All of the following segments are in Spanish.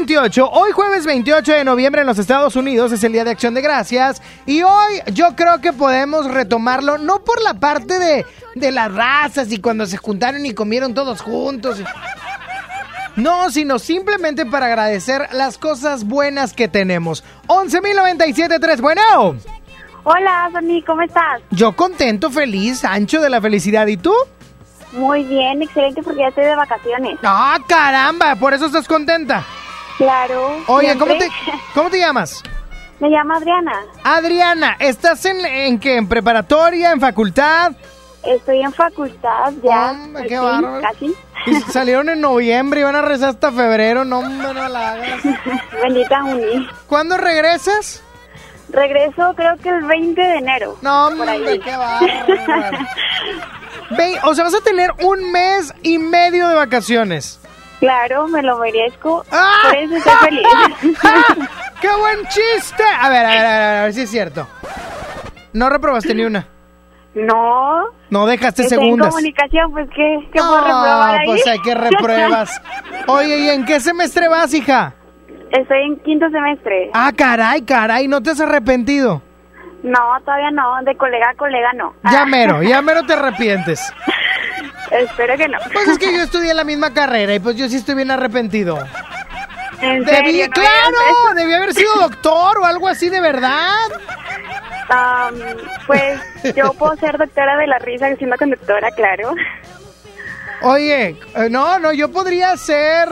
Hoy 28, hoy jueves 28 de noviembre en los Estados Unidos es el Día de Acción de Gracias y hoy yo creo que podemos retomarlo no por la parte de, de las razas y cuando se juntaron y comieron todos juntos. No, sino simplemente para agradecer las cosas buenas que tenemos. 11.097.3, bueno. Hola, Sony, ¿cómo estás? Yo contento, feliz, ancho de la felicidad. ¿Y tú? Muy bien, excelente, porque ya estoy de vacaciones. Ah, caramba, por eso estás contenta. Claro. Oye, ¿cómo te. ¿cómo te llamas? Me llamo Adriana. Adriana, ¿estás en, en qué? ¿En preparatoria? ¿En facultad? Estoy en facultad ya. Hombre, qué bárbaro. Casi. Y salieron en noviembre y van a rezar hasta febrero. No, hombre, no la hagas. Bendita Uni. ¿Cuándo regresas? Regreso creo que el 20 de enero. No, hombre, qué bárbaro. O sea, vas a tener un mes y medio de vacaciones. Claro, me lo merezco. ¡Ah! Por eso estoy feliz. ¡Qué buen chiste! A ver, a ver, a ver, a ver si es cierto. No reprobaste ni una. no. No dejaste Estoy en segundas. comunicación, pues ¿qué? ¿Qué Ah, reprobar ahí? pues hay que repruebas. Oye, ¿y en qué semestre vas, hija? Estoy en quinto semestre. Ah, caray, caray, ¿no te has arrepentido? No, todavía no. De colega a colega no. Ya mero, ya mero te arrepientes. Espero que no. Pues es que yo estudié la misma carrera y pues yo sí estoy bien arrepentido. ¿En Debí, serio? ¿No claro, debí haber sido doctor o algo así de verdad. Am, pues yo puedo ser doctora de la risa siendo conductora, claro. Oye, eh, no, no, yo podría ser...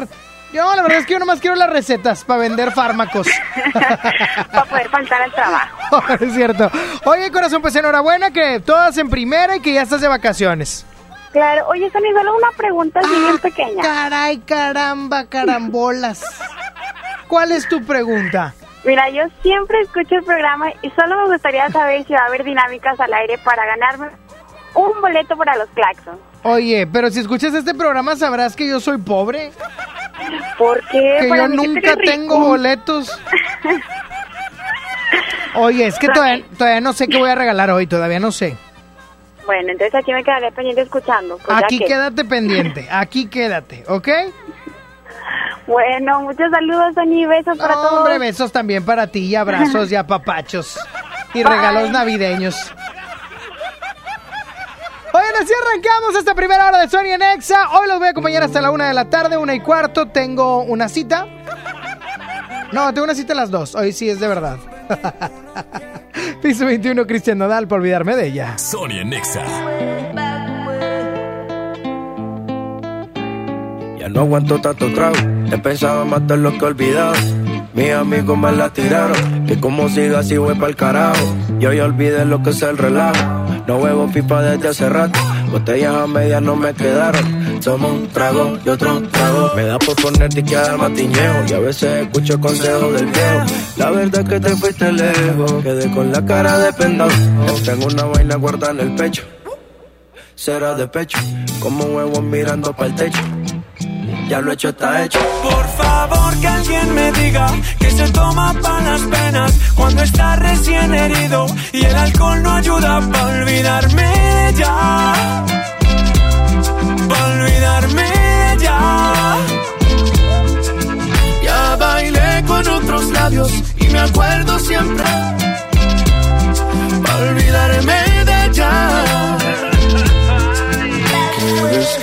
Yo la verdad es que yo nomás quiero las recetas para vender fármacos. Para poder faltar al trabajo. es cierto. Oye, corazón, pues enhorabuena que todas en primera y que ya estás de vacaciones. Claro. Oye, Sony, solo una pregunta así bien pequeña. Caray, caramba, carambolas. ¿Cuál es tu pregunta? Mira, yo siempre escucho el programa y solo me gustaría saber si va a haber dinámicas al aire para ganarme un boleto para los claxons. Oye, pero si escuchas este programa sabrás que yo soy pobre, ¿Por qué? que Para yo que nunca rico. tengo boletos. Oye, es que todavía, todavía no sé qué voy a regalar hoy, todavía no sé. Bueno, entonces aquí me quedaré pendiente escuchando. pues Aquí que- quédate pendiente, aquí quédate, ¿ok? Bueno, muchos saludos, Sony, besos para todos. Hombre, besos también para ti y abrazos y apapachos y regalos navideños. Oigan, así arrancamos esta primera hora de Sony en Exa. Hoy los voy a acompañar hasta la una de la tarde, una y cuarto. Tengo una cita. No, tengo una cita a las dos. Hoy sí es de verdad. Piso 21, Cristian Nodal, por olvidarme de ella. Sony en Exa. Ya no aguanto tanto trago. He pensado en matar lo que he olvidado. Mis amigos me la tiraron. Que como siga así voy pa'l carajo. Yo ya olvidé lo que es el relajo. No huevo pipa desde hace rato. Botellas a medias no me quedaron. Somos un trago y otro trago. Me da por ponerte y quedar matiñejo. Y a veces escucho consejos del viejo. La verdad es que te fuiste lejos. Quedé con la cara de. Tengo una vaina guardada en el pecho. Será de pecho. Como huevo mirando para el techo. Ya lo hecho está hecho. Por favor que alguien me diga que se toma para las penas cuando está recién herido y el alcohol no ayuda para olvidarme de ya. Para olvidarme ya. Ya bailé con otros labios y me acuerdo siempre. Pa' olvidarme de ella.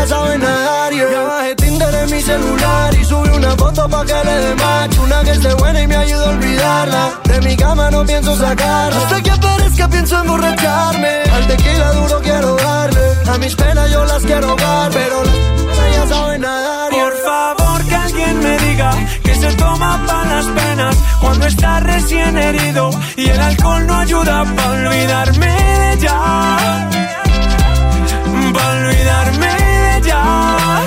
ya saben nadar yeah. Ya bajé Tinder en mi celular y subí una foto pa' que le dé macho Una que esté buena y me ayude a olvidarla De mi cama no pienso sacarla Hasta que aparezca pienso emborracharme Al tequila duro quiero darle A mis penas yo las quiero dar Pero las ya saben nadar yeah. Por favor que alguien me diga que se toma para las penas cuando está recién herido y el alcohol no ayuda para olvidarme de ella. Para olvidarme ella.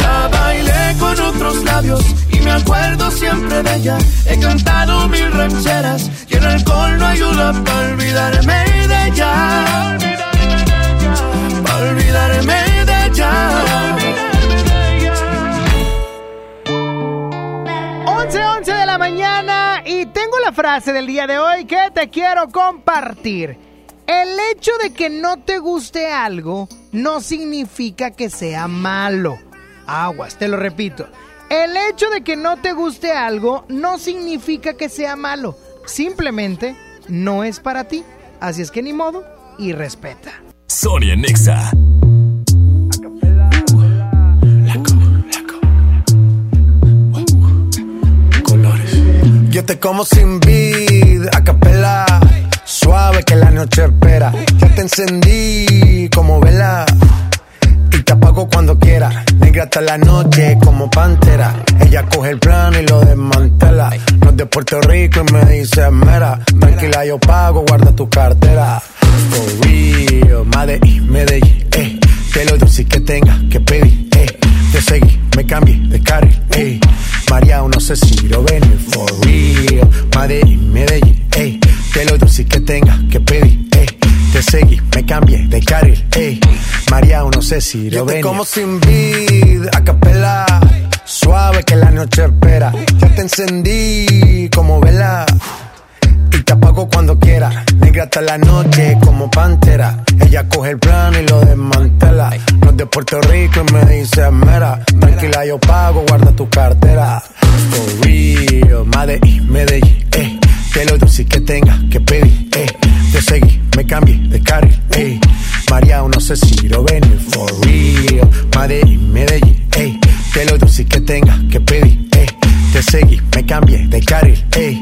Ya bailé con otros labios y me acuerdo siempre de ella. He cantado mil rancheras y el alcohol no ayuda para olvidarme de ella. Para olvidarme de ella. 11, 11 de la mañana y tengo la frase del día de hoy que te quiero compartir. El hecho de que no te guste algo no significa que sea malo. Aguas, te lo repito. El hecho de que no te guste algo no significa que sea malo. Simplemente no es para ti. Así es que ni modo y respeta. Sonia Nexa. Yo te como sin vid, a capela. Suave que la noche espera. Ya te encendí como vela. Y te apago cuando quiera. Negra hasta la noche como pantera. Ella coge el plano y lo desmantela. No es de Puerto Rico y me dice mera. Tranquila, yo pago, guarda tu cartera. For real, Medellín, Medellín, eh. Que lo dulce que tenga que pedir, eh. Te seguí, me cambié de carril, eh. María, no sé si lo ven, for real. Medellín, Medellín, eh. Que lo dulce que tenga que pedir, eh. Te seguí, me cambié de carril, eh. María, no sé si lo ven. como sin vid, a capela. Suave que la noche espera. Ya te encendí como vela. Y te apago cuando quiera. Negra hasta la noche como pantera. Ella coge el plano y lo desmantela. No es de Puerto Rico y me dice mera. Tranquila, yo pago, guarda tu cartera. For real, Medellín, Medellín, eh. Que lo dulce que tenga que pedir, eh. Te seguí, me cambié de carril, eh. María, no sé si lo ven, for real. Medellín, Medellín, eh. Que lo dulce que tenga que pedir, eh. Te seguí, me cambié de carril, ey.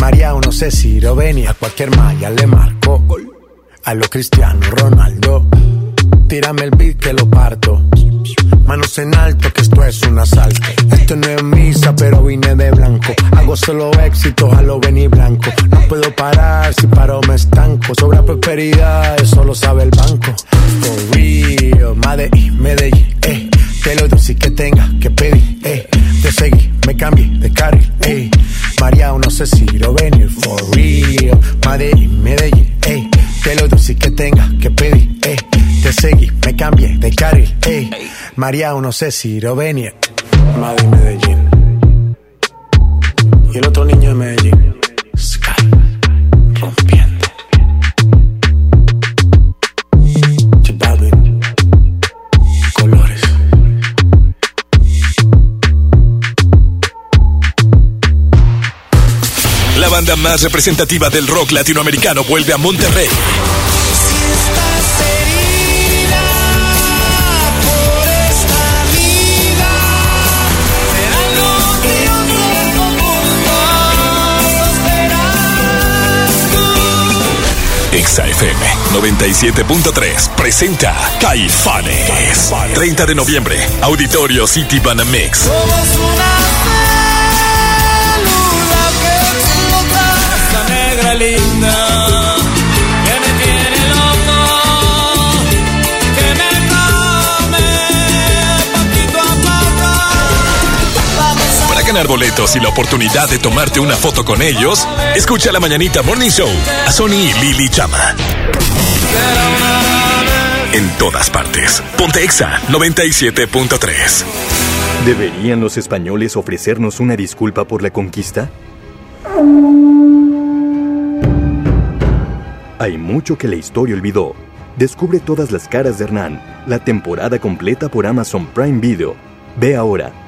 María, no sé si lo venía, a cualquier malla le marco. A lo Cristiano Ronaldo, tírame el beat que lo parto. Manos en alto, que esto es un asalto. Esto no es misa, pero vine de blanco. Hago solo éxitos a lo venir blanco. No puedo parar, si paro me estanco. Sobra prosperidad, eso lo sabe el banco. For real, Medellín, Medellín, eh. Que lo dulce que tenga que pedir, eh. Te seguí, me cambié de carril, eh. María, no sé si lo venir, for real. Medellín, Medellín, eh. Que lo dulce que tenga que pedir, eh. Te seguí, me cambié de carril, eh. María, no sé si lo venir. Madrid, Medellín. Y el otro niño de Medellín. Banda más representativa del rock latinoamericano vuelve a Monterrey. Exa FM 97.3 presenta Caifanes. 30 de noviembre, Auditorio City Banamex. Ganar boletos y la oportunidad de tomarte una foto con ellos, escucha la mañanita Morning Show a Sony y Lili Chama. En todas partes. Ponte Exa 97.3. ¿Deberían los españoles ofrecernos una disculpa por la conquista? Hay mucho que la historia olvidó. Descubre todas las caras de Hernán, la temporada completa por Amazon Prime Video. Ve ahora.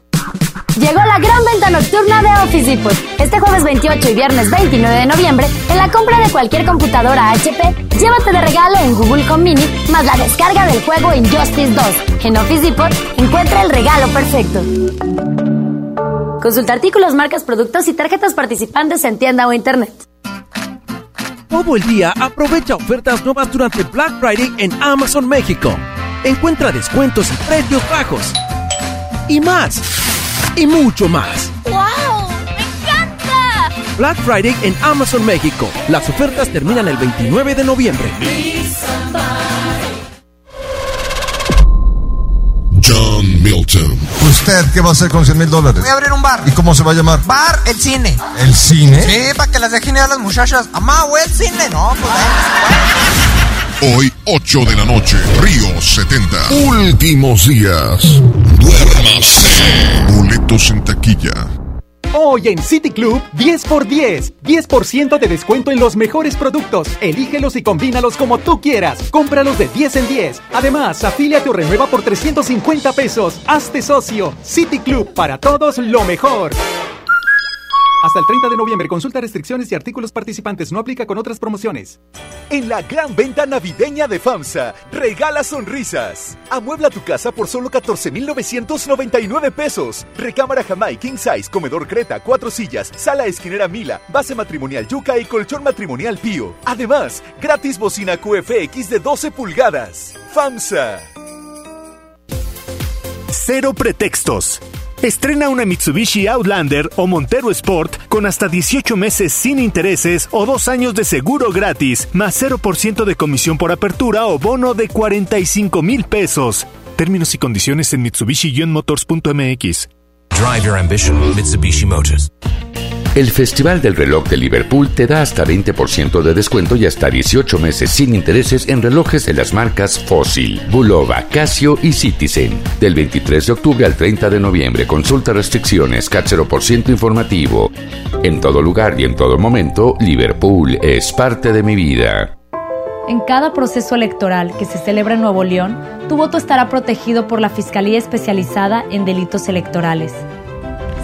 Llegó la gran venta nocturna de Office Depot. Este jueves 28 y viernes 29 de noviembre, en la compra de cualquier computadora HP, llévate de regalo un Google Home Mini más la descarga del juego Injustice 2. En Office Depot encuentra el regalo perfecto. Consulta artículos, marcas, productos y tarjetas participantes en tienda o internet. Todo el día aprovecha ofertas nuevas durante Black Friday en Amazon México. Encuentra descuentos y precios bajos. Y más. Y mucho más. ¡Wow! ¡Me encanta! Black Friday en Amazon México. Las ofertas terminan el 29 de noviembre. John Milton. ¿Usted qué va a hacer con 100 mil dólares? Voy a abrir un bar. ¿Y cómo se va a llamar? Bar El Cine. ¿El cine? Sí, para que las dejen ir a las muchachas. Amá, güey, el cine. No, pues Hoy, 8 de la noche, Río 70. Últimos días. Duérmase. Boletos en taquilla. Hoy en City Club, 10 por 10. 10% de descuento en los mejores productos. Elígelos y combínalos como tú quieras. Cómpralos de 10 en 10. Además, afíliate o renueva por 350 pesos. Hazte socio. City Club, para todos lo mejor. Hasta el 30 de noviembre, consulta restricciones y artículos participantes. No aplica con otras promociones. En la gran venta navideña de FAMSA, regala sonrisas. Amuebla tu casa por solo 14,999 pesos. Recámara Jamai King Size, comedor Creta, cuatro sillas, sala esquinera Mila, base matrimonial Yuca y colchón matrimonial Pío. Además, gratis bocina QFX de 12 pulgadas. FAMSA. Cero pretextos. Estrena una Mitsubishi Outlander o Montero Sport con hasta 18 meses sin intereses o dos años de seguro gratis, más 0% de comisión por apertura o bono de 45 mil pesos. Términos y condiciones en Mitsubishi-motors.mx. Drive your ambition, Mitsubishi Motors. El Festival del Reloj de Liverpool te da hasta 20% de descuento y hasta 18 meses sin intereses en relojes de las marcas Fossil, Bulova, Casio y Citizen. Del 23 de octubre al 30 de noviembre, consulta restricciones, CAT 0% informativo. En todo lugar y en todo momento, Liverpool es parte de mi vida. En cada proceso electoral que se celebra en Nuevo León, tu voto estará protegido por la Fiscalía Especializada en Delitos Electorales.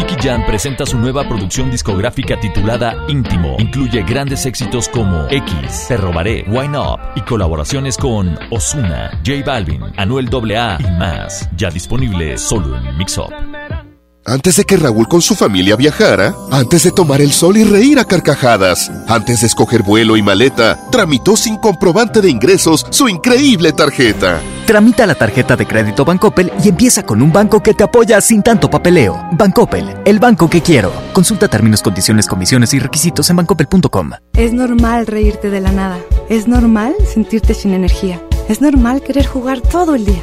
Nicky Jam presenta su nueva producción discográfica titulada Íntimo. Incluye grandes éxitos como X, Te Robaré, Wine Up y colaboraciones con Osuna, J Balvin, Anuel AA y más. Ya disponible solo en Mix Up. Antes de que Raúl con su familia viajara, antes de tomar el sol y reír a carcajadas, antes de escoger vuelo y maleta, tramitó sin comprobante de ingresos su increíble tarjeta. Tramita la tarjeta de crédito Bancoppel y empieza con un banco que te apoya sin tanto papeleo. Bancoppel, el banco que quiero. Consulta términos, condiciones, comisiones y requisitos en bancoppel.com. Es normal reírte de la nada. Es normal sentirte sin energía. Es normal querer jugar todo el día.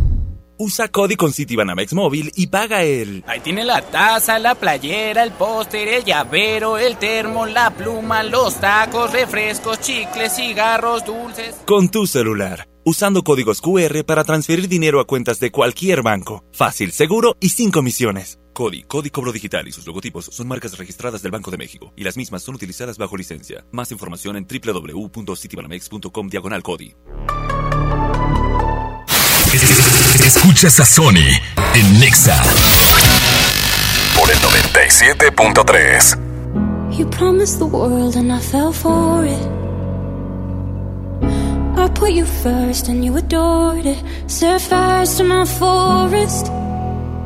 Usa Cody con Citibanamex Móvil y paga el... Ahí tiene la taza, la playera, el póster, el llavero, el termo, la pluma, los tacos, refrescos, chicles, cigarros, dulces. Con tu celular. Usando códigos QR para transferir dinero a cuentas de cualquier banco. Fácil, seguro y sin comisiones. Cody, Cody Cobro Digital y sus logotipos son marcas registradas del Banco de México y las mismas son utilizadas bajo licencia. Más información en www.citibanamex.com diagonal Cody. Escuchas a Sony en Nexa por el 97.3. You promised the world and I fell for it. I put you first and you adored it. Set fires to my forest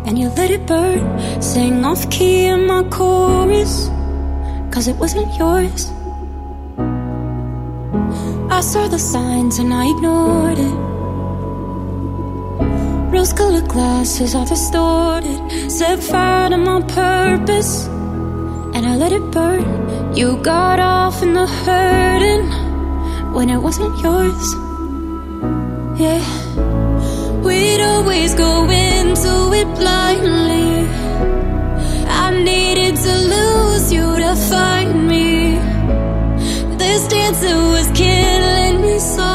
and you let it burn. Sang off key in my chorus, cause it wasn't yours. I saw the signs and I ignored it. Rose colored glasses are distorted. Set fire to my purpose, and I let it burn. You got off in the hurting when it wasn't yours. Yeah, we'd always go into it blindly. I needed to lose you to find me. This dancer was killing me softly.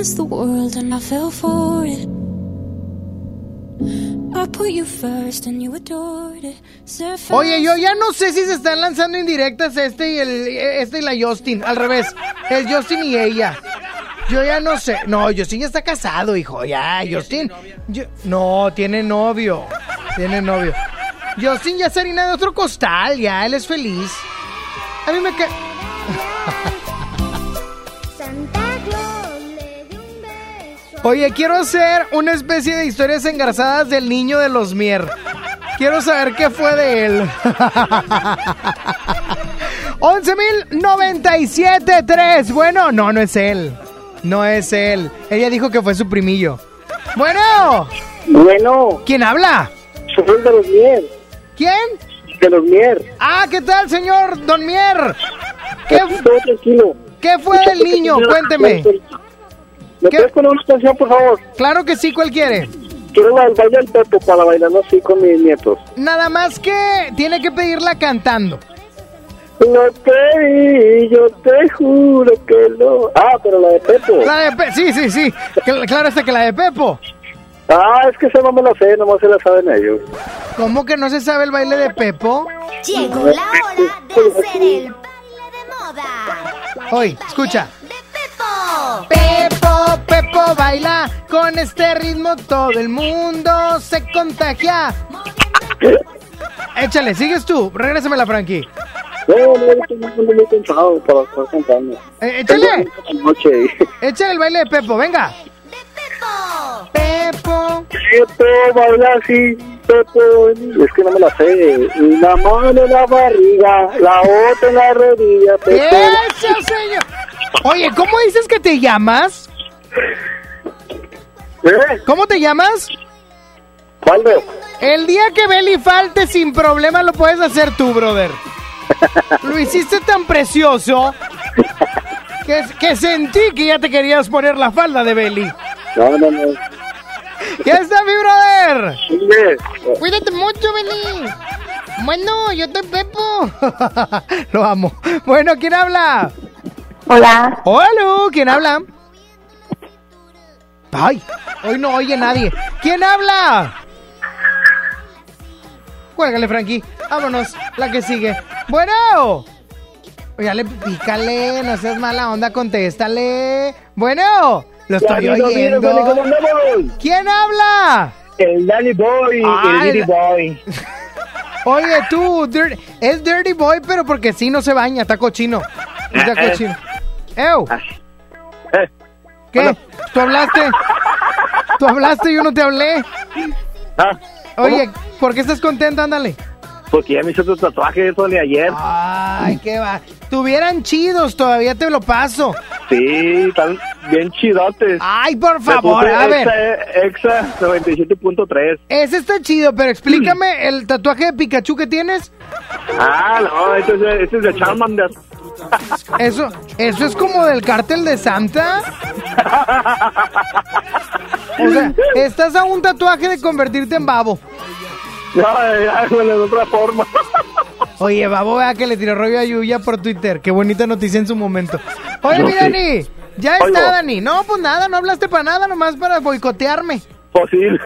The world and I for it. Oye, yo ya no sé si se están lanzando indirectas este y el este y la Justin, al revés. Es Justin y ella. Yo ya no sé. No, Justin ya está casado, hijo. Ya, Justin. no, tiene novio. Tiene novio. Justin ya es harina de otro costal, ya, él es feliz. A mí me cae. Oye, quiero hacer una especie de historias engarzadas del niño de los Mier. Quiero saber qué fue de él. 11.097.3. Bueno, no, no es él. No es él. Ella dijo que fue su primillo. Bueno. Bueno. ¿Quién habla? Soy el de los Mier. ¿Quién? De los Mier. Ah, ¿qué tal, señor Don Mier? ¿Qué, todo tranquilo. ¿Qué fue del niño? Cuénteme. ¿Me puedes poner una canción, por favor? Claro que sí, ¿cuál quiere? Quiero baile del Pepo para bailar así con mis nietos. Nada más que tiene que pedirla cantando. No te vi, yo te juro que no. Ah, pero la de Pepo. La de Pe- sí, sí, sí. Cl- Claro está que la de Pepo. Ah, es que esa no me la sé, nomás se la saben ellos. ¿Cómo que no se sabe el baile de Pepo? Llegó la hora de hacer el Hoy, escucha. Pepo, Pepo baila con este ritmo todo el mundo se contagia. Échale, sigues tú. Regrésame la Frankie. No, no, muy, cansado para estar cantando. Eh, échale. Échale el baile de Pepo, venga. Pepo. Pepo baila así, Pepo. Es que no me la sé. Una mano en la barriga, la otra en la rodilla, Pepo. ¡Eso, señor! Oye, ¿cómo dices que te llamas? ¿Cómo te llamas? ¿Cuándo? El día que Beli falte sin problema lo puedes hacer tú, brother. Lo hiciste tan precioso que, que sentí que ya te querías poner la falda de Beli. No, no, no. ¡Ya está mi brother! Cuídate mucho, Beli. Bueno, yo estoy Pepo. Lo amo. Bueno, ¿quién habla? Hola. Hola, ¿quién habla? Ay, hoy no oye nadie. ¿Quién habla? Cuélgale, Frankie. Vámonos, la que sigue. Bueno. Oye, pícale, no seas mala onda, contéstale. Bueno, lo estoy Ya, mira, mira, oyendo. ¿Quién habla? El Danny Boy, Ah, el Diddy el- Boy. Oye, tú, dir- es Dirty Boy, pero porque sí no se baña, está cochino. Está Eh, eh. cochino. ¡Ew! ¿Qué? ¿Tú hablaste? ¿Tú hablaste y yo no te hablé? Ah, Oye, ¿por qué estás contento? Ándale. Porque ya me hizo tu tatuaje eso de ayer. Ay, qué va. Tuvieran chidos, todavía te lo paso. Sí, están bien chidotes. Ay, por favor, a ver. Exa, Exa 97.3. Ese está chido, pero explícame el tatuaje de Pikachu que tienes. Ah, no, este es este es de Charmander. Eso, eso es como del cártel de Santa. O sea, estás a un tatuaje de convertirte en babo. No, ya, bueno, de otra forma. Oye, babo, vea que le tiró rollo a Yuya por Twitter. Qué bonita noticia en su momento. Oye, No, mi sí. Dani, ya Oigo. está, Dani. No, pues nada, no hablaste para nada, nomás para boicotearme. Posible.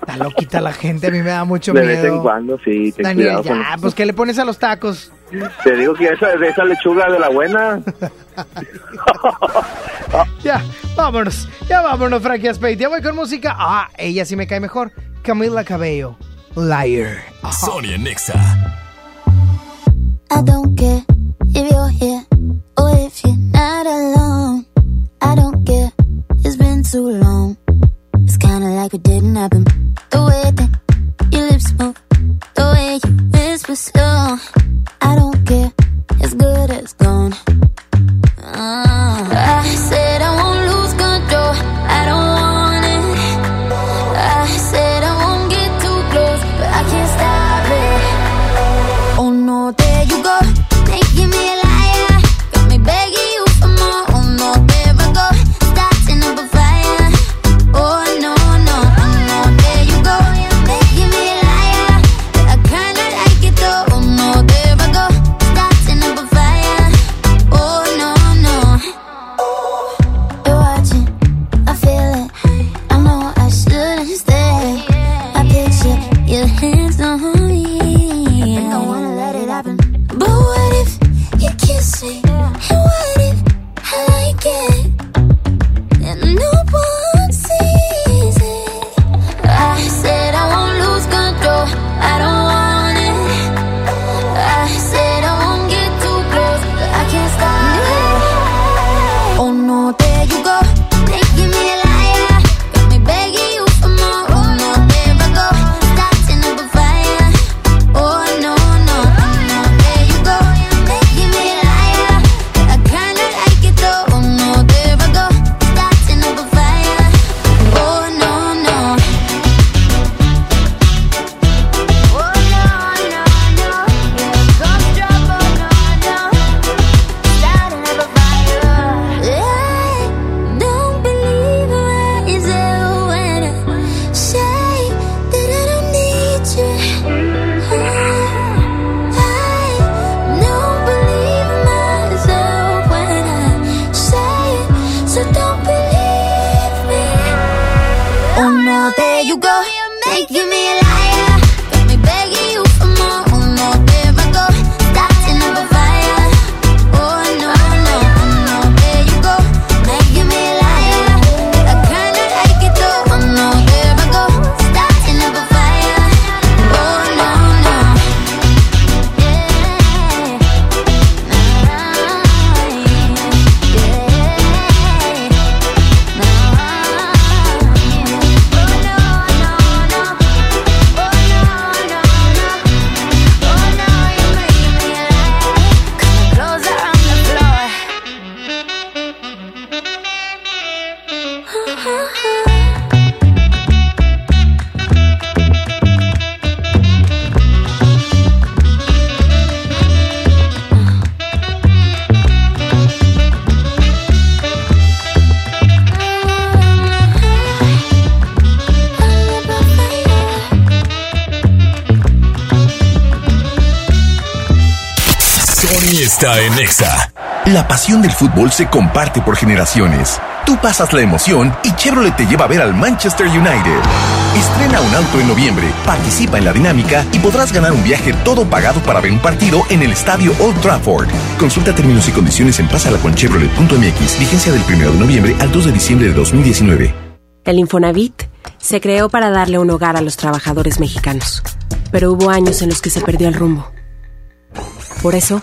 Está loquita la gente, a mí me da mucho De vez en miedo. cuando, sí, ten Daniel, cuidado. ya, con- pues ¿qué le pones a los tacos? Te digo que esa, de esa lechuga de la buena. Ya, vámonos, ya vámonos, Frankie Aspeit. Ya voy con música. Ah, ella sí me cae mejor. Camila Cabello, Liar. Sonia Nexa. I don't care if you're here or if you're not alone. I don't care, it's been too long. It's kinda like it didn't happen. The way that your lips move, the way you whisper slow. I don't care, it's good as gone. Ah, I said está en Exa. La pasión del fútbol se comparte por generaciones. Tú pasas la emoción y Chevrolet te lleva a ver al Manchester United. Estrena un auto en noviembre, participa en la dinámica y podrás ganar un viaje todo pagado para ver un partido en el estadio Old Trafford. Consulta términos y condiciones en pasalaconchevrolet.mx. Vigencia del 1 de noviembre al 2 de diciembre de 2019. El Infonavit se creó para darle un hogar a los trabajadores mexicanos, pero hubo años en los que se perdió el rumbo. Por eso,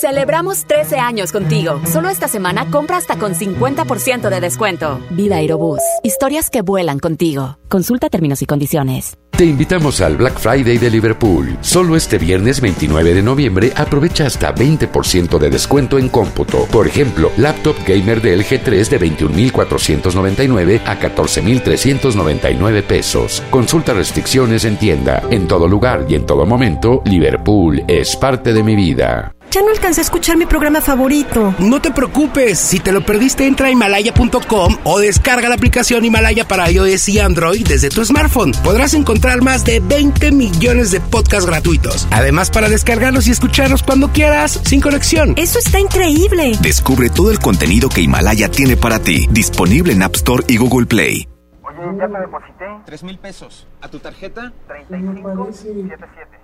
Celebramos 13 años contigo. Solo esta semana compra hasta con 50% de descuento. Vida Aerobús. Historias que vuelan contigo. Consulta términos y condiciones. Te invitamos al Black Friday de Liverpool. Solo este viernes 29 de noviembre aprovecha hasta 20% de descuento en cómputo. Por ejemplo, laptop gamer de LG 3 de 21.499 a 14.399 pesos. Consulta restricciones en tienda. En todo lugar y en todo momento, Liverpool es parte de mi vida. Ya no alcancé a escuchar mi programa favorito. No te preocupes, si te lo perdiste entra a himalaya.com o descarga la aplicación Himalaya para iOS y Android desde tu smartphone. Podrás encontrar más de 20 millones de podcasts gratuitos. Además para descargarlos y escucharlos cuando quieras, sin conexión. Eso está increíble. Descubre todo el contenido que Himalaya tiene para ti, disponible en App Store y Google Play. Oye, ya te deposité. Tres mil pesos. ¿A tu tarjeta? 3577.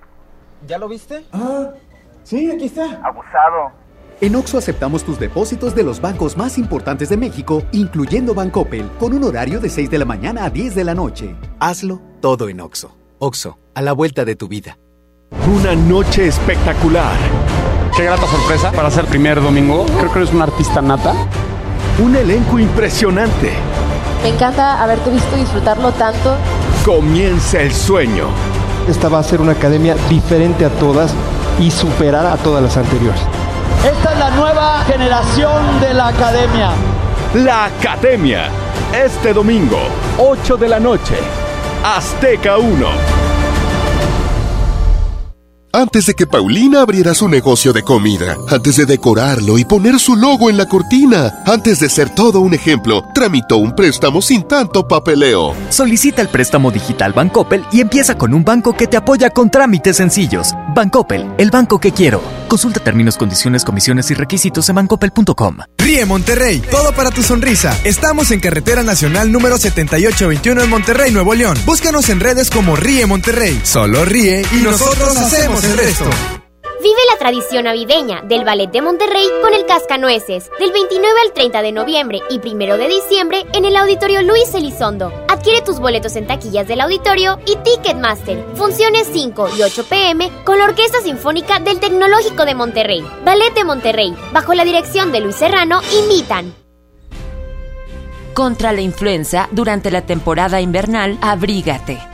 ¿Ya lo viste? Ah. Sí, aquí está. Abusado. En Oxo aceptamos tus depósitos de los bancos más importantes de México, incluyendo Bancoppel, con un horario de 6 de la mañana a 10 de la noche. Hazlo todo en Oxo. Oxo, a la vuelta de tu vida. Una noche espectacular. Qué grata sorpresa para ser primer domingo. Creo que eres un artista nata. Un elenco impresionante. Me encanta haberte visto disfrutarlo tanto. Comienza el sueño. Esta va a ser una academia diferente a todas y superar a todas las anteriores. Esta es la nueva generación de la academia. La academia. Este domingo, 8 de la noche. Azteca 1. Antes de que Paulina abriera su negocio de comida, antes de decorarlo y poner su logo en la cortina, antes de ser todo un ejemplo, tramitó un préstamo sin tanto papeleo. Solicita el préstamo digital Bancoppel y empieza con un banco que te apoya con trámites sencillos. Bancoppel, el banco que quiero. Consulta términos, condiciones, comisiones y requisitos en bancoppel.com. Ríe Monterrey, todo para tu sonrisa. Estamos en Carretera Nacional número 7821 en Monterrey, Nuevo León. Búscanos en redes como Ríe Monterrey. Solo ríe y nosotros hacemos el resto. Vive la tradición navideña del Ballet de Monterrey con el Cascanueces, del 29 al 30 de noviembre y 1 de diciembre en el Auditorio Luis Elizondo. Adquiere tus boletos en taquillas del auditorio y Ticketmaster. Funciones 5 y 8 pm con la Orquesta Sinfónica del Tecnológico de Monterrey. Ballet de Monterrey, bajo la dirección de Luis Serrano, invitan. Contra la influenza, durante la temporada invernal, abrígate.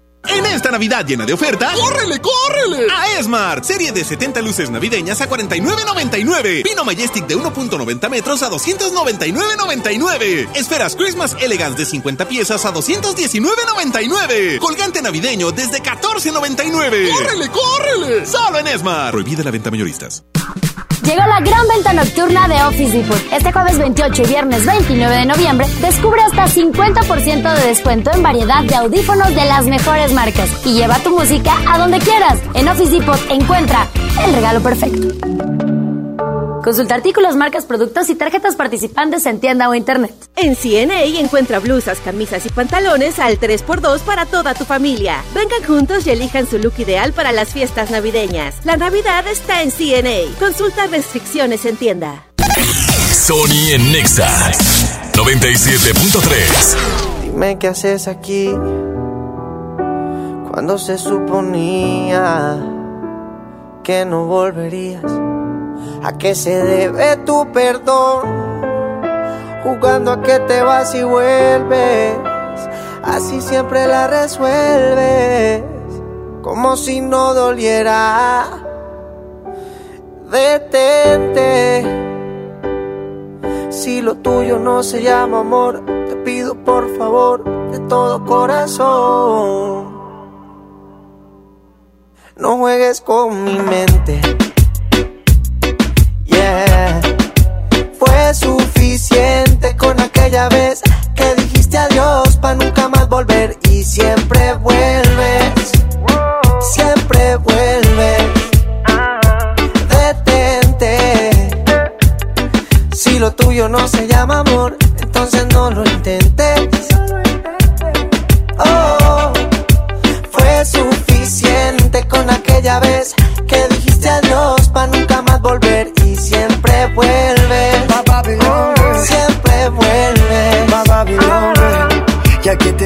En esta Navidad llena de ofertas, ¡córrele, córrele! A Esmart, serie de 70 luces navideñas a 49.99. Pino Majestic de 1.90 metros a 299.99. Esferas Christmas Elegance de 50 piezas a 219.99. Colgante navideño desde 14.99. ¡Córrele, córrele! Solo en Esmart. Prohibida la venta mayoristas. Llegó la gran venta nocturna de Office Depot. Este jueves 28 y viernes 29 de noviembre, descubre hasta 50% de descuento en variedad de audífonos de las mejores marcas. Y lleva tu música a donde quieras. En Office Depot encuentra el regalo perfecto. Consulta artículos, marcas, productos y tarjetas participantes en tienda o internet. En CNA encuentra blusas, camisas y pantalones al 3x2 para toda tu familia. Vengan juntos y elijan su look ideal para las fiestas navideñas. La Navidad está en CNA. Consulta restricciones en tienda. Sony en Nexa 97.3. Dime qué haces aquí cuando se suponía que no volverías. ¿A qué se debe tu perdón? Jugando a que te vas y vuelves. Así siempre la resuelves, como si no doliera. Detente. Si lo tuyo no se llama amor, te pido por favor de todo corazón. No juegues con mi mente. Aquella vez que dijiste adiós para nunca más volver y siempre vuelves. Siempre vuelves. Detente. Si lo tuyo no se llama amor, entonces no lo intentes. Oh, fue suficiente con aquella vez que dijiste adiós para nunca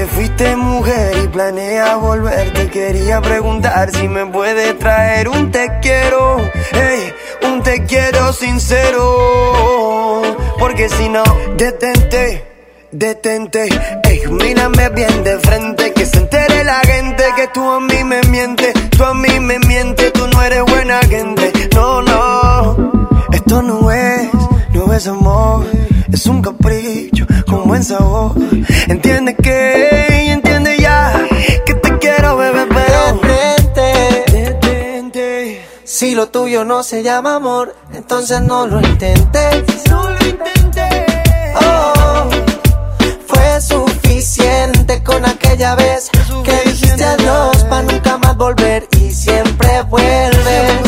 te fuiste mujer y planeas volver, te quería preguntar si me puede traer un te quiero, hey, un te quiero sincero. Porque si no, detente. Detente, ey, mírame bien de frente, que se entere la gente que tú a mí me mientes, tú a mí me mientes, tú no eres buena gente, no, no, esto no es, no es amor, es un capricho con buen sabor, entiende que, entiende ya, que te quiero bebé, pero Detente. Si lo tuyo no se llama amor, entonces no lo intentes. No lo intenté. Oh, fue suficiente con aquella vez que dijiste adiós para nunca más volver y siempre vuelves.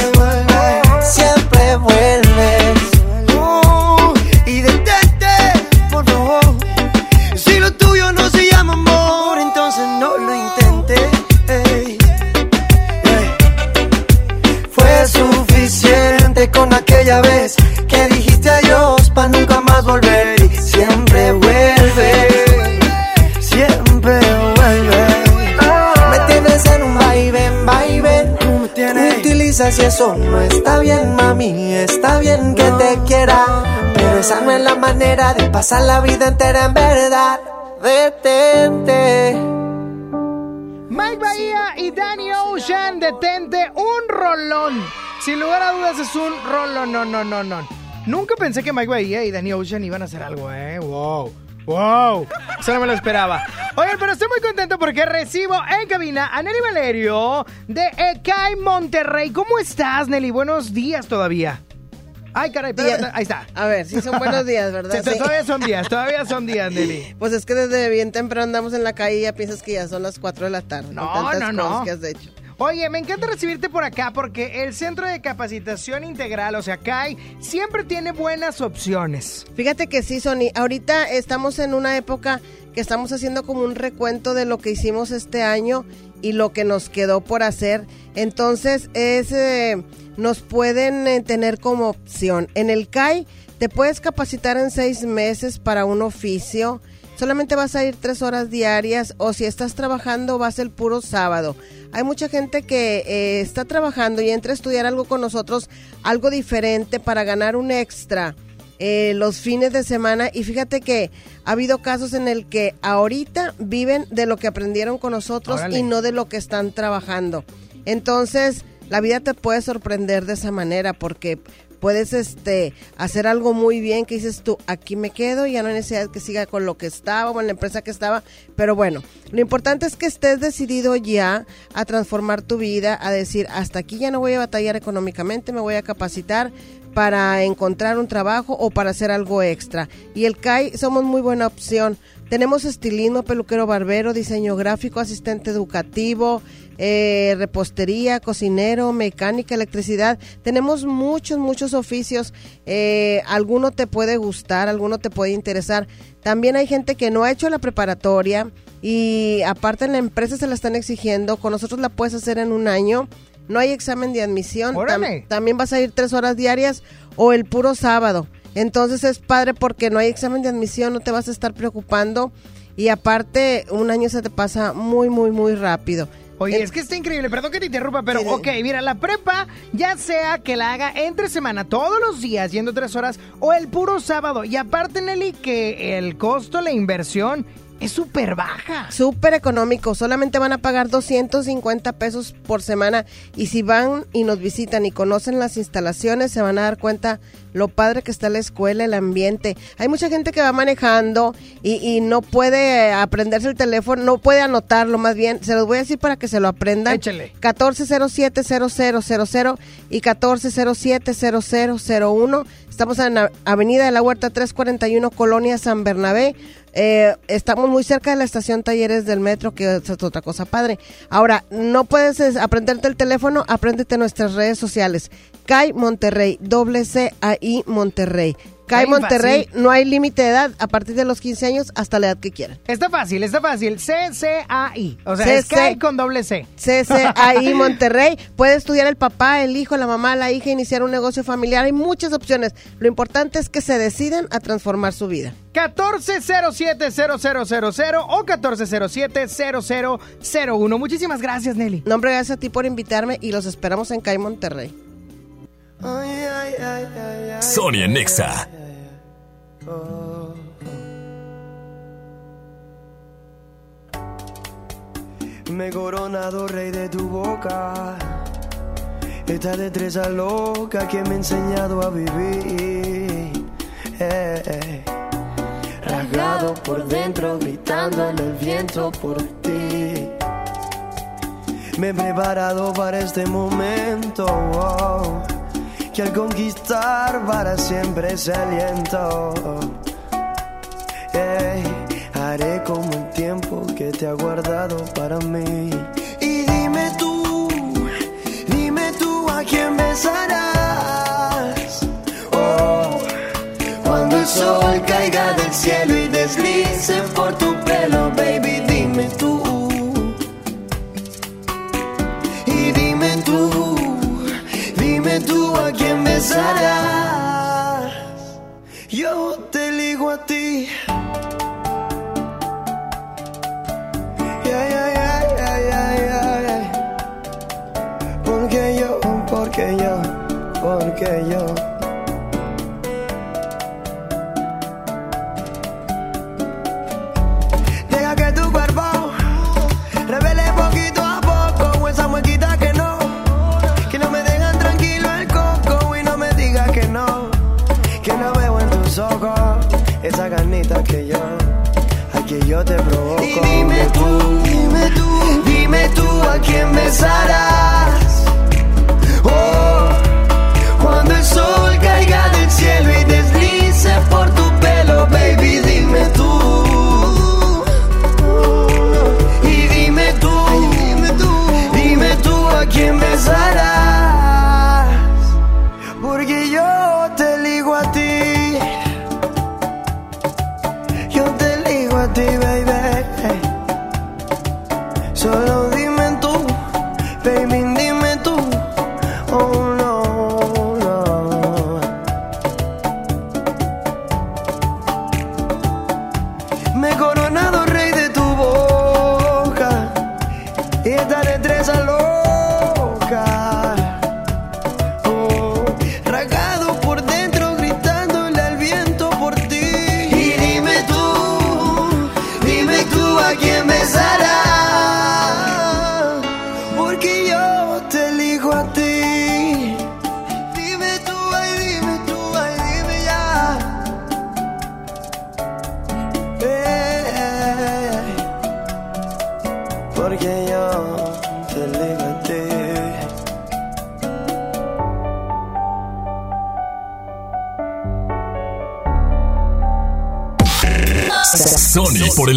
Y eso no está bien, mami. Está bien que te quiera, pero esa no es la manera de pasar la vida entera en verdad. Detente. Mike Bahía y Danny Ocean, detente, un rolón. Sin lugar a dudas es un rolón, no, no, no, no. Nunca pensé que Mike Bahía y Danny Ocean iban a hacer algo, ¿eh? Wow, wow. Eso no me lo esperaba. Oigan, pero estoy muy contento porque recibo en cabina a Nelly Valerio de ECAI Monterrey. ¿Cómo estás, Nelly? Buenos días todavía. Ay, caray, espérate, ahí está. A ver, sí son buenos días, ¿verdad? Sí, Sí. Todavía son días, todavía son días, Nelly. Pues es que desde bien temprano andamos en la calle y ya piensas que ya son las 4 de la tarde. No, con tantas no, no. cosas que has hecho. Oye, me encanta recibirte por acá porque el Centro de Capacitación Integral, o sea, CAI, siempre tiene buenas opciones. Fíjate que sí, Sony. Ahorita estamos en una época que estamos haciendo como un recuento de lo que hicimos este año y lo que nos quedó por hacer. Entonces, es, eh, nos pueden eh, tener como opción. En el CAI te puedes capacitar en seis meses para un oficio. Solamente vas a ir tres horas diarias o si estás trabajando vas el puro sábado. Hay mucha gente que eh, está trabajando y entra a estudiar algo con nosotros, algo diferente para ganar un extra eh, los fines de semana y fíjate que ha habido casos en el que ahorita viven de lo que aprendieron con nosotros Órale. y no de lo que están trabajando. Entonces, la vida te puede sorprender de esa manera porque puedes este hacer algo muy bien que dices tú, aquí me quedo ya no hay necesidad que siga con lo que estaba o en la empresa que estaba, pero bueno, lo importante es que estés decidido ya a transformar tu vida, a decir, hasta aquí ya no voy a batallar económicamente, me voy a capacitar para encontrar un trabajo o para hacer algo extra. Y el CAI somos muy buena opción. Tenemos estilismo, peluquero barbero, diseño gráfico, asistente educativo, eh, repostería, cocinero, mecánica, electricidad. Tenemos muchos, muchos oficios. Eh, alguno te puede gustar, alguno te puede interesar. También hay gente que no ha hecho la preparatoria y aparte en la empresa se la están exigiendo. Con nosotros la puedes hacer en un año. No hay examen de admisión. Tam- también vas a ir tres horas diarias o el puro sábado. Entonces es padre porque no hay examen de admisión, no te vas a estar preocupando y aparte un año se te pasa muy, muy, muy rápido. Oye, es que está increíble, perdón que te interrumpa, pero ok, mira, la prepa, ya sea que la haga entre semana, todos los días, yendo tres horas, o el puro sábado. Y aparte, Nelly, que el costo, la inversión Es súper baja. Súper económico. Solamente van a pagar 250 pesos por semana. Y si van y nos visitan y conocen las instalaciones, se van a dar cuenta lo padre que está la escuela, el ambiente. Hay mucha gente que va manejando y, y no puede aprenderse el teléfono, no puede anotarlo más bien. Se los voy a decir para que se lo aprendan. Échale. 1407-0000 y 1407-0001. Estamos en Avenida de la Huerta 341, Colonia San Bernabé. Eh, estamos muy cerca de la estación Talleres del Metro, que es otra cosa padre. Ahora, no puedes es, aprenderte el teléfono, apréndete nuestras redes sociales. CAI Monterrey, doble C A I Monterrey. CAI Ahí Monterrey, fácil. no hay límite de edad, a partir de los 15 años hasta la edad que quieran. Está fácil, está fácil. C-C-A-I. O sea, C- C- con doble C. CCAI Monterrey. Puede estudiar el papá, el hijo, la mamá, la hija, iniciar un negocio familiar. Hay muchas opciones. Lo importante es que se decidan a transformar su vida. 1407-0000 o 1407-0001. Muchísimas gracias, Nelly. No, hombre, gracias a ti por invitarme y los esperamos en CAI Monterrey. Sonia Nexa. Me he coronado rey de tu boca. Esta destreza loca que me ha enseñado a vivir. Eh, eh. Rasgado por dentro, gritando en el viento por ti. Me he preparado para este momento. Que al conquistar para siempre ese aliento. Ey, haré como el tiempo que te ha guardado para mí. Y dime tú, dime tú a quién besarás. Oh, cuando el sol caiga del cielo y deslice por tu pelo, baby, Yo te ligo a ti. Yeah, yeah, yeah. Porque yo, porque yo, porque yo. Ganita que yo, a que yo te provoco. Y dime tú, dime tú, dime tú a quién besarás. Oh, cuando el sol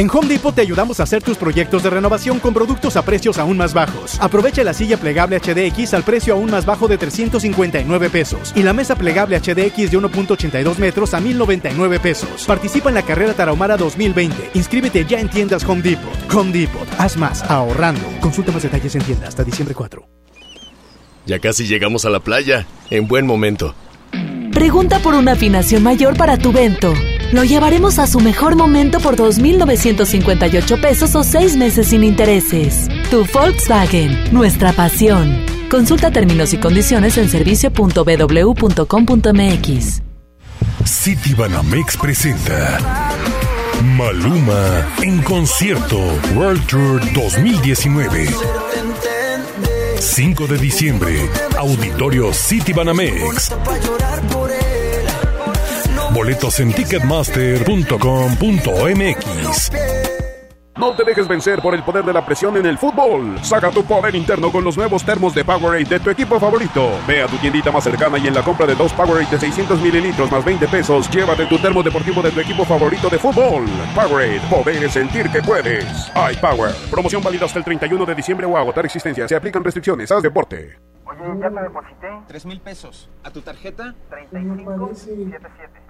En Home Depot te ayudamos a hacer tus proyectos de renovación con productos a precios aún más bajos. Aprovecha la silla plegable HDX al precio aún más bajo de 359 pesos y la mesa plegable HDX de 1.82 metros a 1099 pesos. Participa en la carrera Tarahumara 2020. Inscríbete ya en tiendas Home Depot. Home Depot, haz más ahorrando. Consulta más detalles en tienda hasta diciembre 4. Ya casi llegamos a la playa. En buen momento. Pregunta por una afinación mayor para tu vento. Lo llevaremos a su mejor momento por 2.958 pesos o 6 meses sin intereses. Tu Volkswagen, nuestra pasión. Consulta términos y condiciones en servicio.bw.com.mx. City Banamex presenta Maluma en concierto World Tour 2019. 5 de diciembre, Auditorio City Banamex. Boletos en ticketmaster.com.mx. No te dejes vencer por el poder de la presión en el fútbol. Saca tu poder interno con los nuevos termos de Powerade de tu equipo favorito. Ve a tu tiendita más cercana y en la compra de dos Powerade de 600 mililitros más 20 pesos, llévate tu termo deportivo de tu equipo favorito de fútbol. Powerade, poder es sentir que puedes. iPower, promoción válida hasta el 31 de diciembre o agotar existencia. Se aplican restricciones. Haz deporte. Oye, ya te deposité. 3 mil pesos. ¿A tu tarjeta? 3577.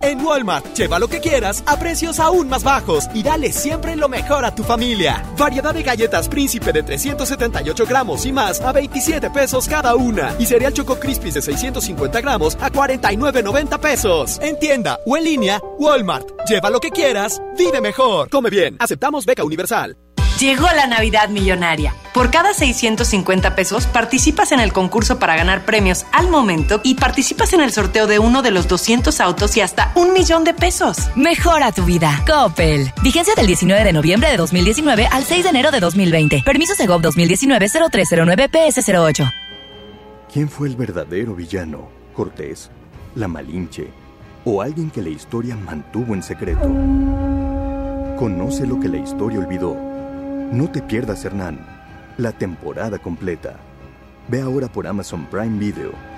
En Walmart, lleva lo que quieras a precios aún más bajos y dale siempre lo mejor a tu familia. Variedad de galletas Príncipe de 378 gramos y más a 27 pesos cada una. Y cereal Choco Crispis de 650 gramos a 49,90 pesos. En tienda o en línea, Walmart. Lleva lo que quieras, vive mejor. Come bien, aceptamos beca universal. Llegó la Navidad Millonaria. Por cada 650 pesos participas en el concurso para ganar premios al momento y participas en el sorteo de uno de los 200 autos y hasta un millón de pesos. Mejora tu vida. Coppel. Vigencia del 19 de noviembre de 2019 al 6 de enero de 2020. Permiso Segov 2019-0309 PS08. ¿Quién fue el verdadero villano? ¿Cortés? ¿La Malinche? ¿O alguien que la historia mantuvo en secreto? Conoce lo que la historia olvidó no te pierdas Hernán, la temporada completa. Ve ahora por Amazon Prime Video.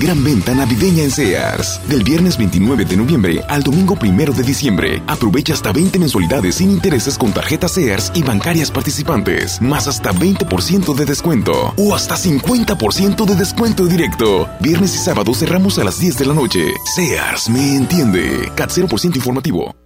Gran venta navideña en Sears. Del viernes 29 de noviembre al domingo 1 de diciembre. Aprovecha hasta 20 mensualidades sin intereses con tarjetas Sears y bancarias participantes. Más hasta 20% de descuento. O hasta 50% de descuento directo. Viernes y sábado cerramos a las 10 de la noche. Sears me entiende. CAT 0% informativo.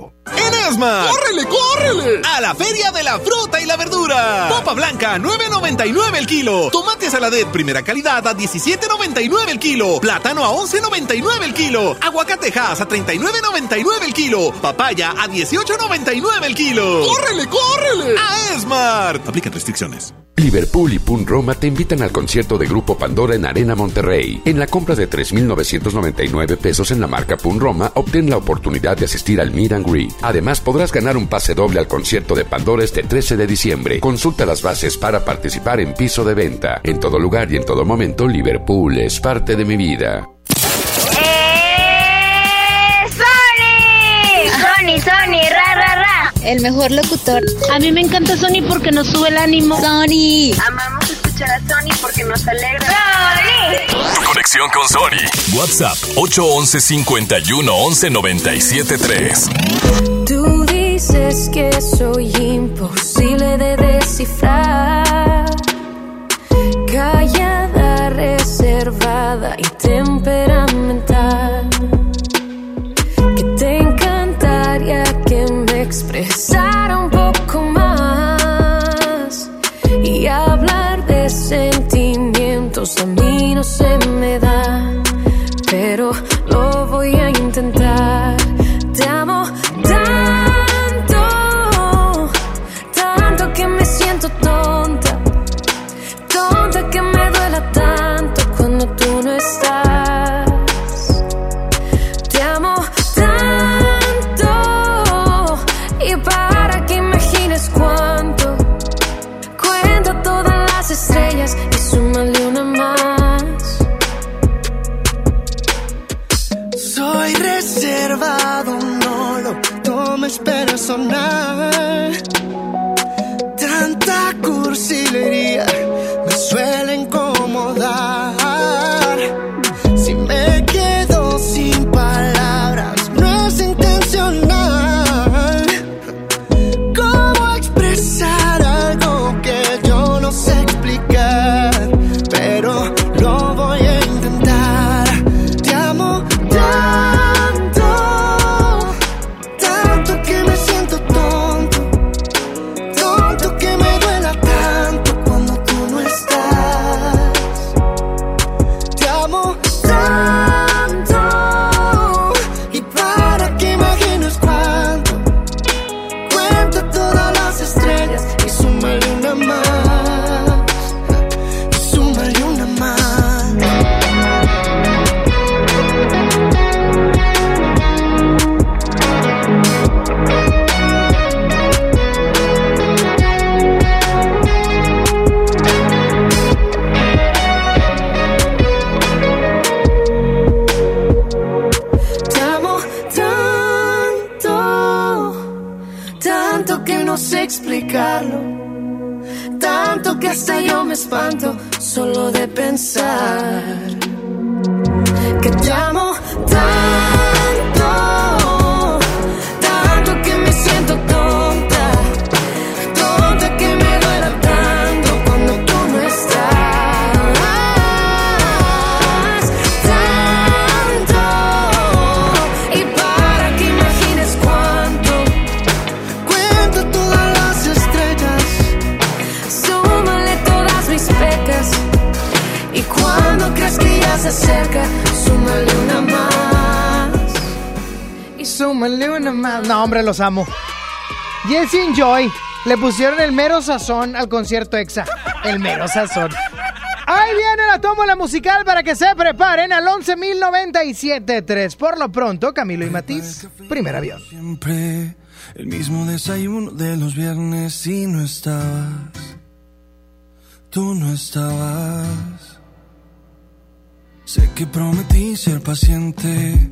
¡En Esmar! ¡Córrele, córrele! ¡A la Feria de la Fruta y la Verdura! Popa blanca, 9.99 el kilo. Tomate saladet primera calidad a 17.99 el kilo. Plátano a 11.99 el kilo. Aguacatejas a 39.99 el kilo. Papaya a 18.99 el kilo. ¡Córrele, córrele! ¡A Esmart! Aplican restricciones. Liverpool y Pun Roma te invitan al concierto de Grupo Pandora en Arena Monterrey. En la compra de 3.999 pesos en la marca Pun Roma, obtén la oportunidad de asistir al Meet and Greet. Además, podrás ganar un pase doble al concierto de Pandora este 13 de diciembre. Consulta las bases para participar en piso de venta. En todo lugar y en todo momento, Liverpool es parte de mi vida. ¡Eh! ¡Sony! ¡Sony, Sony! ¡Ra, ra, ra! El mejor locutor. A mí me encanta Sony porque nos sube el ánimo. Sony. Amamos mucho a Sony porque nos alegra. Tu conexión con Sony. WhatsApp 811 51 11 97 3. Tú dices que soy imposible de descifrar. Callada, reservada y temperamental. Que te encantaría que me expresara no se me da, pero espanto solo de pensar los amo. Jesse and Joy le pusieron el mero sazón al concierto EXA. El mero sazón. Ahí viene la tómbola musical para que se preparen al 11.097.3. Por lo pronto, Camilo y Matiz, primer avión. Siempre el mismo desayuno de los viernes y no estabas. Tú no estabas. Sé que prometí ser paciente,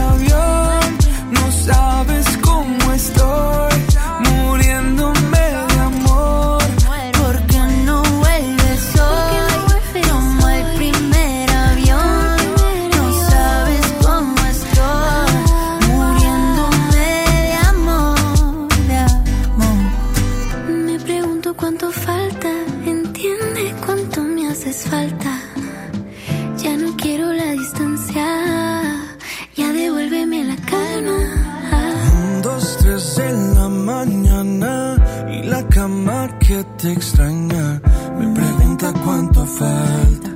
que te extraña me pregunta cuánto falta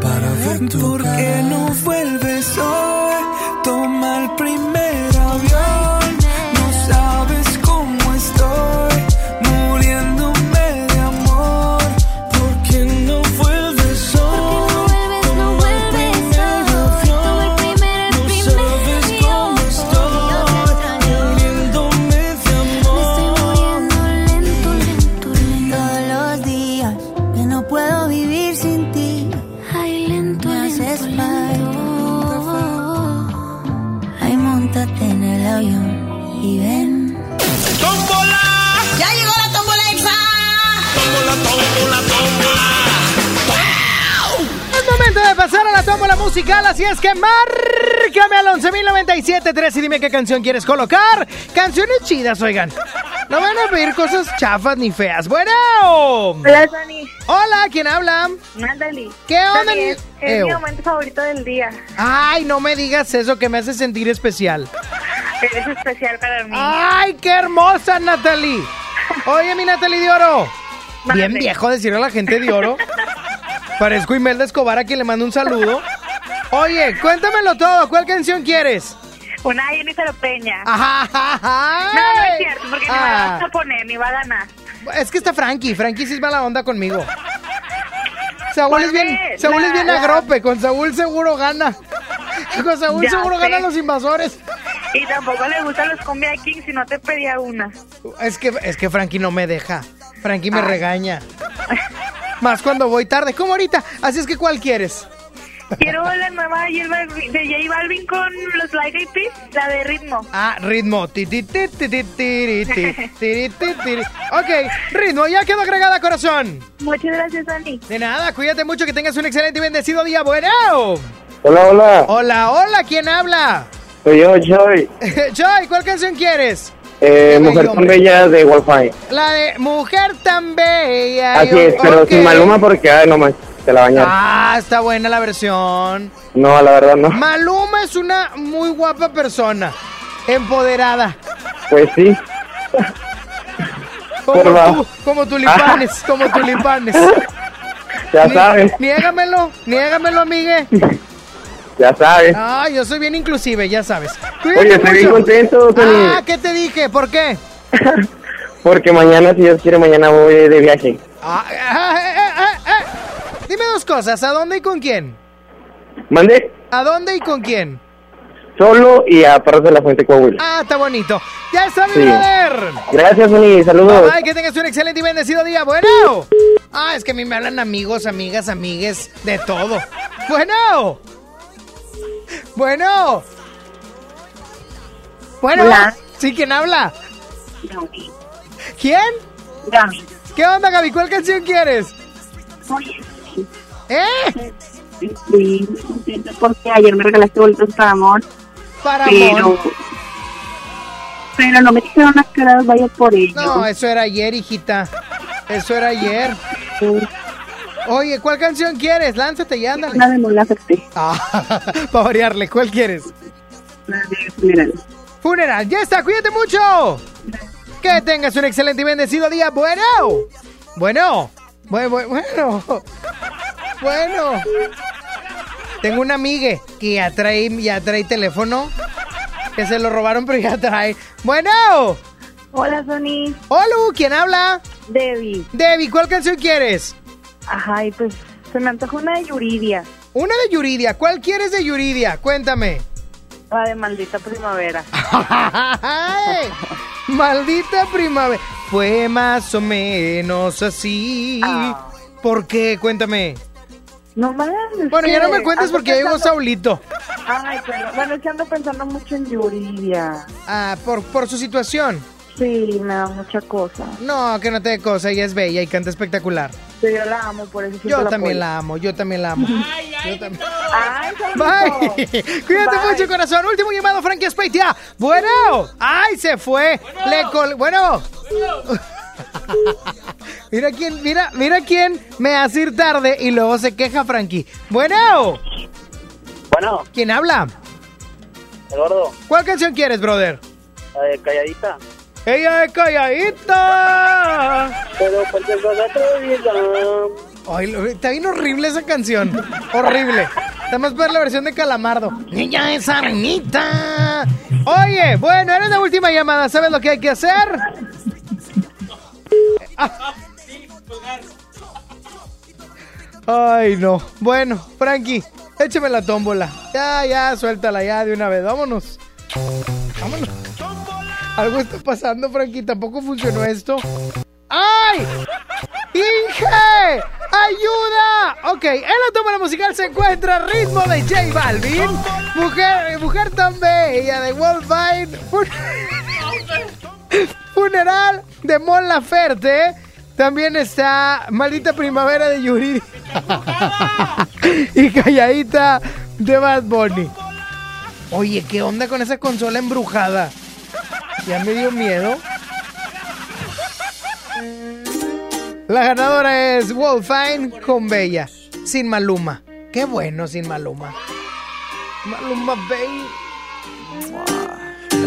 para ver tu ¿Por qué no vuelves musical, así es que márcame al 11.097.3 y dime qué canción quieres colocar. Canciones chidas, oigan. No van a pedir cosas chafas ni feas. Bueno. Hola, Dani. Hola, ¿quién habla? Natalie. ¿Qué onda, Es, es mi momento favorito del día. Ay, no me digas eso que me hace sentir especial. Eres especial para mí. Ay, qué hermosa, Natalie. Oye, mi Natalie de Oro. Bien viejo decirle a la gente de Oro. Parezco Imelda Escobar a quien le mando un saludo. Oye, cuéntamelo todo. ¿Cuál canción quieres? Una Jennifer Peña. Ajá, ajá, ajá. No, no es cierto, porque ni me Ah. vas a poner, ni va a ganar. Es que está Frankie. Frankie sí es mala onda conmigo. Saúl es bien, Saúl la- es bien la- agrope. Con Saúl seguro gana. Con Saúl Ya seguro sé. ganan los invasores. Y tampoco le gustan los Cumbia Kings si no te pedía una. Es que, es que Frankie no me deja. Frankie me Ay. regaña. Más cuando voy tarde, como ahorita. Así es que, ¿cuál quieres? Quiero la nueva de J Balvin con los Like Eyed Peas, la de ritmo. Ah, ritmo. Ok, ritmo, ya quedó agregada, corazón. Muchas gracias, Andy. De nada, cuídate mucho, que tengas un excelente y bendecido día. Bueno. Hola, hola. Hola, hola, ¿quién habla? Soy yo, Joy. Joy, ¿cuál canción quieres? Eh, mujer tan bella de Wi-Fi. La de Mujer tan bella. Así es, pero okay. sin Maluma porque, ay, no manches la bañaron. Ah, está buena la versión. No, la verdad no. Maluma es una muy guapa persona. Empoderada. Pues sí. Como, tú, como tulipanes, como tulipanes. Ya Ni- sabes, Niégamelo, niégamelo, amigue. ya sabes. Ah, yo soy bien inclusive, ya sabes. Oye, estoy bien contento, Tony. Ah, ¿qué te dije? ¿Por qué? Porque mañana, si Dios quiere, mañana voy de viaje. Ah, ah, eh, eh. Dime dos cosas, ¿a dónde y con quién? Mande ¿A dónde y con quién? solo y a Perros de la Fuente Coahuila. Ah, está bonito. Ya está, mi Sí. brother. Gracias, Tony. Saludos. Ay, que tengas un excelente y bendecido día. Bueno. Ah, es que a mí me hablan amigos, amigas, amigues, de todo. Bueno. Bueno. Bueno. Hola. Sí, ¿quién habla? ¿Quién? Gaby. ¿Qué onda, Gaby? ¿Cuál canción quieres? Oye, ¿Eh? estoy contenta porque ayer me regalaste boletos para amor, Para pero, amor. pero no me dijeron las caras, vaya por ello. No, eso era ayer, hijita. Eso era ayer. Oye, ¿cuál canción quieres? Lánzate y ándale. Una de Ah, para variarle, ¿cuál quieres? la de funeral. Funeral, ya está, cuídate mucho. Que tengas un excelente y bendecido día. Bueno, bueno, bueno, bueno, bueno. Tengo una amiga que ya trae, ya trae teléfono. Que se lo robaron, pero ya trae. Bueno, Hola, Sony. hola, ¿quién habla? Debbie. Debbie, ¿cuál canción quieres? Ajá, y pues se me antoja una de Yuridia, Una de Yuridia. ¿Cuál quieres de Yuridia? Cuéntame. la de Maldita Primavera. Ay, maldita primavera. Fue más o menos así. Ah. ¿Por qué? Cuéntame. No más. Bueno, ya no me cuentes porque ya llegó Saulito. Ay, pero bueno, es que ando pensando mucho en Yuridia. Ah, por, por su situación. Sí, me da mucha cosa. No, que no te dé cosa, ella es bella y canta espectacular. Pero yo la amo, por eso Yo la también apoyo. la amo, yo también la amo. Yo también. Ay, Bye. Cuídate Bye. mucho, corazón. Último llamado, Frankie Speitia. Bueno. Ay, se fue. Le col... Bueno. Mira quién, mira, mira quién me hace ir tarde y luego se queja Frankie. Bueno. Bueno. ¿Quién habla? Eduardo, ¿Cuál canción quieres, brother? eh, calladita. Ella es calladita. Pero porque sos atrevida. Ay, está bien horrible esa canción. horrible. Estamos ver la versión de Calamardo. Niña es arenita. Oye, bueno, eres la última llamada. ¿Sabes lo que hay que hacer? Ay, no. Bueno, Frankie, échame la tómbola. Ya, ya, suéltala ya de una vez. Vámonos. Vámonos. Algo está pasando, Frankie. Tampoco funcionó esto. ¡Ay! ¡Inge! ¡Ayuda! Ok, en la tómbola musical se encuentra ritmo de J Balvin. Mujer, mujer tan bella de Wolfine. Fun- Funeral de Mon Laferte. También está Maldita Primavera de Yuri. y Calladita de Bad Bunny. Oye, ¿qué onda con esa consola embrujada? Ya me dio miedo. La ganadora es Wolfine con Bella, sin Maluma. Qué bueno sin Maluma. Maluma Bay.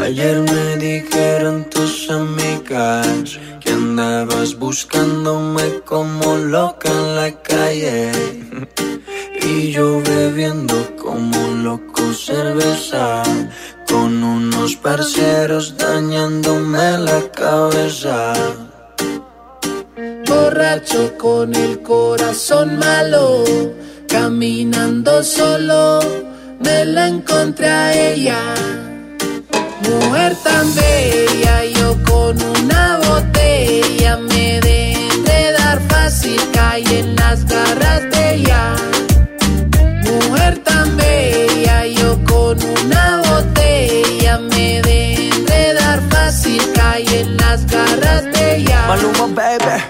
Ayer me dijeron tus amigas que andabas buscándome como loca en la calle. Y yo bebiendo como loco cerveza con unos parceros dañándome la cabeza. Borracho con el corazón malo, caminando solo, me la encontré a ella. Mujer tan bella, yo con una botella me de enredar fácil, caí en las garras de ella. Mujer tan bella, yo con una botella me de enredar fácil, caí en las garras de ella. Maluma, baby.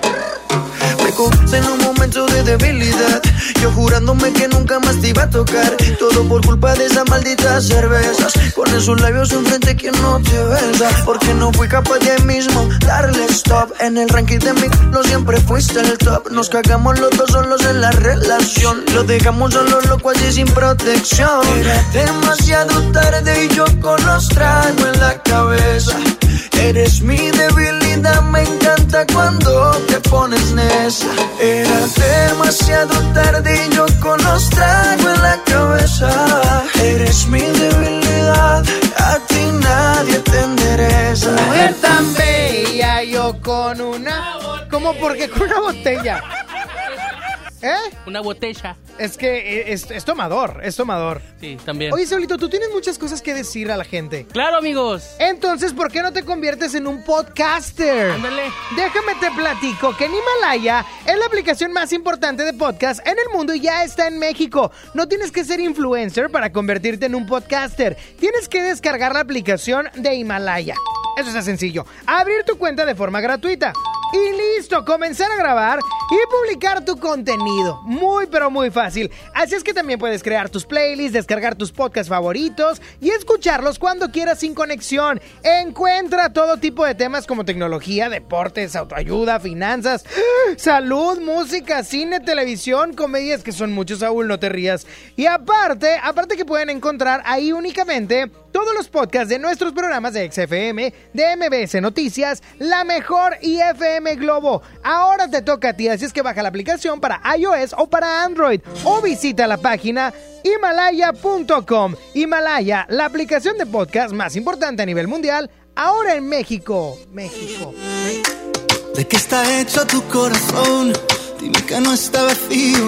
Me en un momento de debilidad. Yo jurándome que nunca más te iba a tocar. Todo por culpa de esas malditas cervezas. Con esos labios enfrente que no te besa. Porque no fui capaz de ahí mismo darle stop. En el ranking de mi lo siempre fuiste el top. Nos cagamos los dos solos en la relación. Lo dejamos solo loco allí sin protección. Era demasiado tarde y yo con los tragos en la cabeza. Eres mi debilidad, me encanta cuando te pones necia. Era demasiado tarde y yo con los tragos en la cabeza. Eres mi debilidad, a ti nadie te endereza. Mujer tan bella, yo con una. ¿Cómo? Porque con una botella. ¿Eh? Una botella. Es que eh, es, es tomador, es tomador. Sí, también. Oye, Saulito, tú tienes muchas cosas que decir a la gente. Claro, amigos. Entonces, ¿por qué no te conviertes en un podcaster? Ándale. Déjame te platico que en Himalaya es la aplicación más importante de podcast en el mundo y ya está en México. No tienes que ser influencer para convertirte en un podcaster. Tienes que descargar la aplicación de Himalaya. Eso está sencillo. Abrir tu cuenta de forma gratuita. Y listo, comenzar a grabar y publicar tu contenido. Muy, pero muy fácil. Así es que también puedes crear tus playlists, descargar tus podcasts favoritos y escucharlos cuando quieras sin conexión. Encuentra todo tipo de temas como tecnología, deportes, autoayuda, finanzas, salud, música, cine, televisión, comedias, que son muchos, Saúl, no te rías. Y aparte, aparte que pueden encontrar ahí únicamente todos los podcasts de nuestros programas de XFM, de MBS Noticias, La Mejor y FM Globo. Ahora te toca a ti, así es que baja la aplicación para iOS o para Android o visita la página himalaya.com. Himalaya, la aplicación de podcast más importante a nivel mundial, ahora en México. México. ¿De qué está hecho tu corazón? Dime que no está vacío.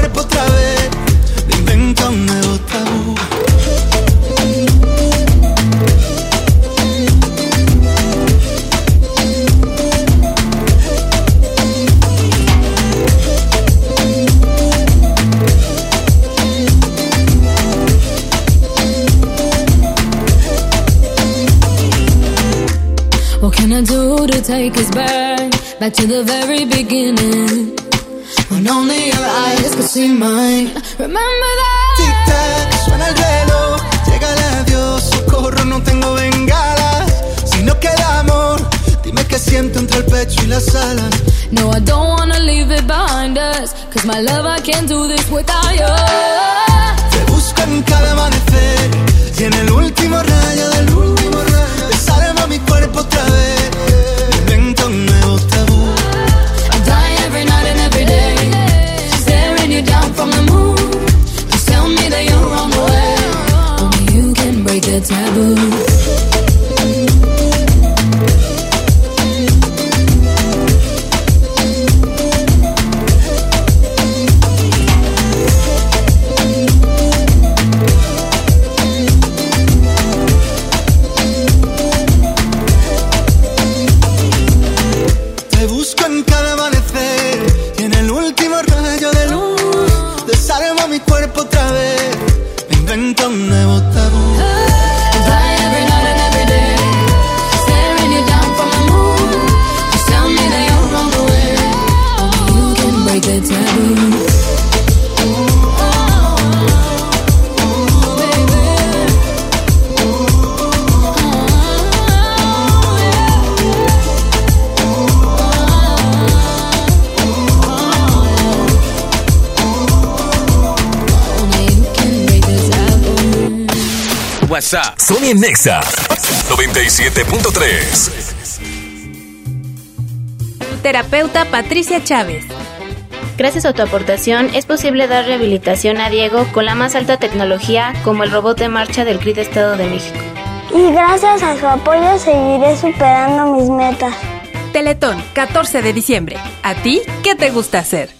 cuerpo otra vez. Inventa un nuevo tabú. What can I do to take us back, back to the very beginning? When only your eyes could see mine. Remember that? Tic-tac, suena el reloj, llega adiós, socorro, no tengo bengalas. Si no queda amor, dime qué siento entre el pecho y las alas. No, I don't wanna leave it behind us. Cause my love, I can't do this without you. Te busco en cada amanecer, y en el último rayo del último rayo, desarma mi cuerpo otra vez. From the moon. Just tell me that you're on the way. Only you can break the taboo. Sony Nexa 97.3. Terapeuta Patricia Chávez. Gracias a tu aportación es posible dar rehabilitación a Diego con la más alta tecnología como el robot de marcha del CRID Estado de México. Y gracias a su apoyo seguiré superando mis metas. Teletón, 14 de diciembre. ¿A ti qué te gusta hacer?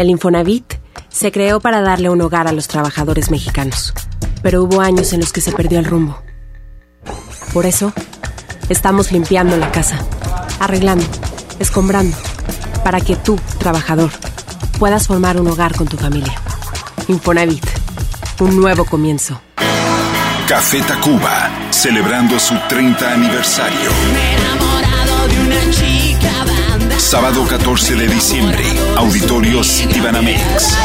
El Infonavit se creó para darle un hogar a los trabajadores mexicanos, pero hubo años en los que se perdió el rumbo. Por eso, estamos limpiando la casa, arreglando, escombrando, para que tú, trabajador, puedas formar un hogar con tu familia. Infonavit, un nuevo comienzo. Café Tacuba, celebrando su 30 aniversario. Sábado 14 de diciembre, Auditorio Citibanamex.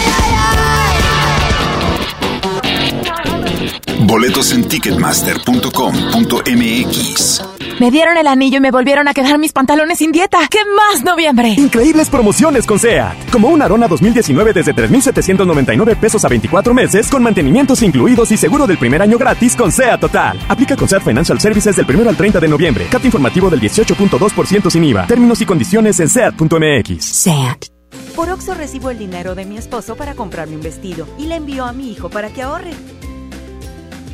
Boletos en ticketmaster.com.mx. Me dieron el anillo y me volvieron a quedar mis pantalones sin dieta. ¿Qué más, noviembre? Increíbles promociones con SEAT. Como un Arona 2019 desde 3,799 pesos a 24 meses, con mantenimientos incluidos y seguro del primer año gratis con SEAT Total. Aplica con SEAT Financial Services del 1 al 30 de noviembre. Cat informativo del 18.2% sin IVA. Términos y condiciones en SEAT.mx. SEAT. Por Oxo recibo el dinero de mi esposo para comprarme un vestido y le envío a mi hijo para que ahorre.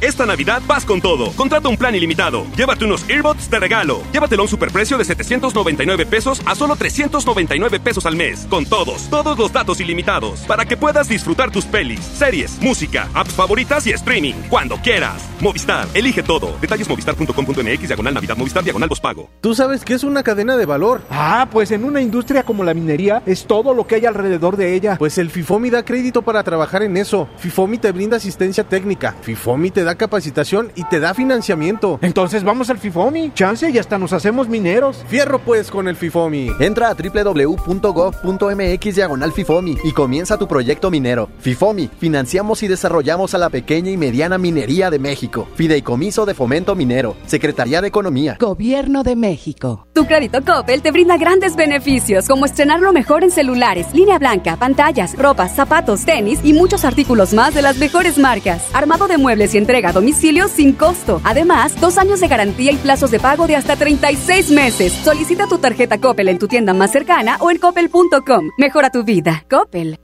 Esta Navidad vas con todo. Contrata un plan ilimitado. Llévate unos earbuds de regalo. Llévatelo a un superprecio de 799 pesos a solo 399 pesos al mes. Con todos, todos los datos ilimitados. Para que puedas disfrutar tus pelis, series, música, apps favoritas y streaming. Cuando quieras. Movistar, elige todo. Detalles movistar.com.mx, diagonal Navidad, Movistar, diagonal pago. ¿Tú sabes qué es una cadena de valor? Ah, pues en una industria como la minería es todo lo que hay alrededor de ella. Pues el FIFOMI da crédito para trabajar en eso. FIFOMI te brinda asistencia técnica. FIFOMI te da capacitación y te da financiamiento. Entonces vamos al FIFOMI. Chance y hasta nos hacemos mineros. Fierro pues con el FIFOMI. Entra a www.gov.mx diagonal FIFOMI y comienza tu proyecto minero. FIFOMI, financiamos y desarrollamos a la pequeña y mediana minería de México. Fideicomiso de Fomento Minero. Secretaría de Economía. Gobierno de México. Tu crédito Coppel te brinda grandes beneficios como estrenarlo mejor en celulares, línea blanca, pantallas, ropas, zapatos, tenis y muchos artículos más de las mejores marcas. Armado de muebles y entrega entrega a domicilio sin costo. Además, dos años de garantía y plazos de pago de hasta 36 meses. Solicita tu tarjeta Coppel en tu tienda más cercana o en coppel.com. Mejora tu vida. Coppel.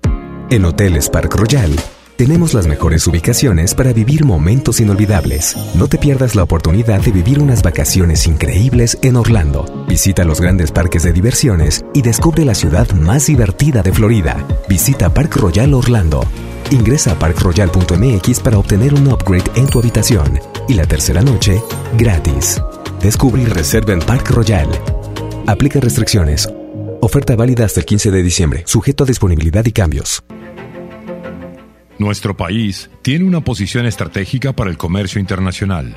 En Hoteles Park Royal tenemos las mejores ubicaciones para vivir momentos inolvidables. No te pierdas la oportunidad de vivir unas vacaciones increíbles en Orlando. Visita los grandes parques de diversiones y descubre la ciudad más divertida de Florida. Visita Park Royal Orlando. Ingresa a parkroyal.mx para obtener un upgrade en tu habitación y la tercera noche gratis. Descubre y reserva en Park Royal. Aplica restricciones. Oferta válida hasta el 15 de diciembre, sujeto a disponibilidad y cambios. Nuestro país tiene una posición estratégica para el comercio internacional.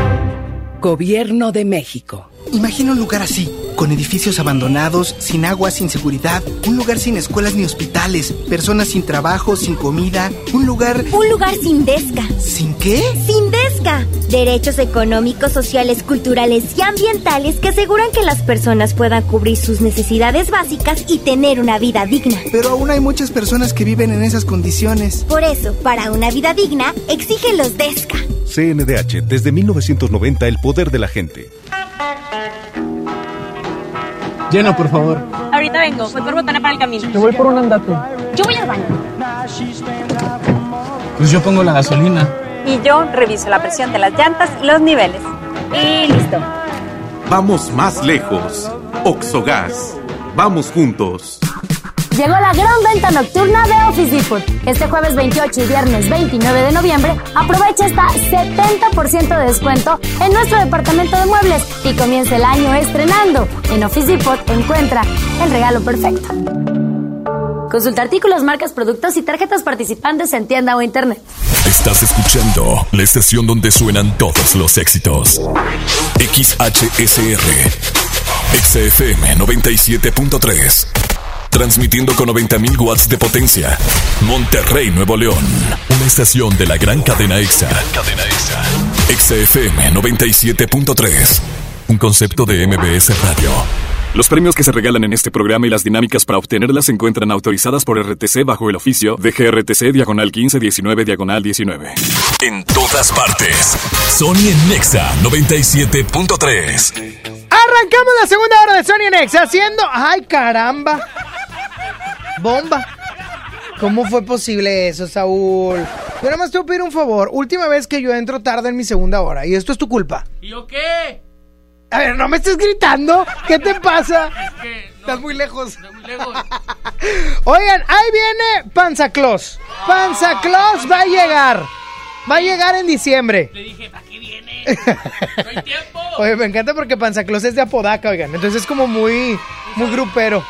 Gobierno de México. Imagina un lugar así, con edificios abandonados, sin agua, sin seguridad, un lugar sin escuelas ni hospitales, personas sin trabajo, sin comida, un lugar... Un lugar sin desca. ¿Sin qué? Sin desca. Derechos económicos, sociales, culturales y ambientales que aseguran que las personas puedan cubrir sus necesidades básicas y tener una vida digna. Pero aún hay muchas personas que viven en esas condiciones. Por eso, para una vida digna, exigen los desca. CNDH, desde 1990, el poder de la gente. Lleno, por favor. Ahorita vengo, voy por botana para el camino. Te voy por un andate. Yo voy al baño. Pues yo pongo la gasolina. Y yo reviso la presión de las llantas y los niveles. Y listo. Vamos más lejos. Oxogas. Vamos juntos. Llegó la gran venta nocturna de Office Depot. Este jueves 28 y viernes 29 de noviembre, aprovecha hasta 70% de descuento en nuestro departamento de muebles y comienza el año estrenando. En Office Depot encuentra el regalo perfecto. Consulta artículos, marcas, productos y tarjetas participantes en tienda o internet. Estás escuchando la estación donde suenan todos los éxitos. XHSR. XFM 97.3. Transmitiendo con 90.000 watts de potencia. Monterrey, Nuevo León. Una estación de la gran cadena EXA. cadena EXA. XFM 97.3. Un concepto de MBS Radio. Los premios que se regalan en este programa y las dinámicas para obtenerlas se encuentran autorizadas por RTC bajo el oficio de GRTC Diagonal 1519 Diagonal 19. En todas partes. Sony en Nexa 97.3. Arrancamos la segunda hora de Sony en Nexa haciendo. ¡Ay, caramba! ¡Bomba! ¿Cómo fue posible eso, Saúl? Yo nada más te voy a pedir un favor. Última vez que yo entro tarde en mi segunda hora. Y esto es tu culpa. ¿Y yo qué? A ver, no me estés gritando. ¿Qué te pasa? Es que. no, Estás muy lejos. Estás muy lejos. Oigan, ahí viene Panza Claus. Panza Claus va a llegar. Va a llegar en diciembre. Le dije, ¿para qué viene? No hay tiempo. Oye, me encanta porque Panza Claus es de Apodaca, oigan. Entonces es como muy, muy grupero.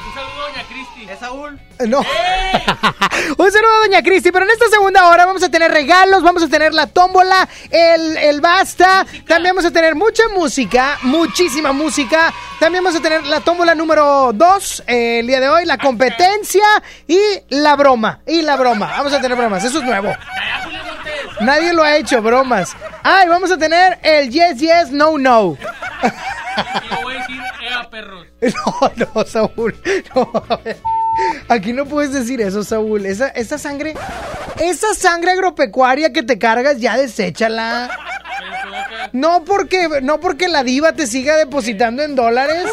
Un saludo, doña Cristi. ¿Es Saúl? No. Un saludo a Doña Cristi, pero en esta segunda hora vamos a tener regalos, vamos a tener la tómbola, el, el basta, también vamos a tener mucha música, muchísima música, también vamos a tener la tómbola número 2 el día de hoy, la competencia y la broma, y la broma, vamos a tener bromas, eso es nuevo. Nadie lo ha hecho, bromas. Ay, vamos a tener el yes, yes, no, no. Yo voy a decir, ea, perros. No, no, Saúl. No, a ver. Aquí no puedes decir eso, Saúl. Esa, esa sangre, esa sangre agropecuaria que te cargas, ya deséchala. No porque, no porque la diva te siga depositando en dólares.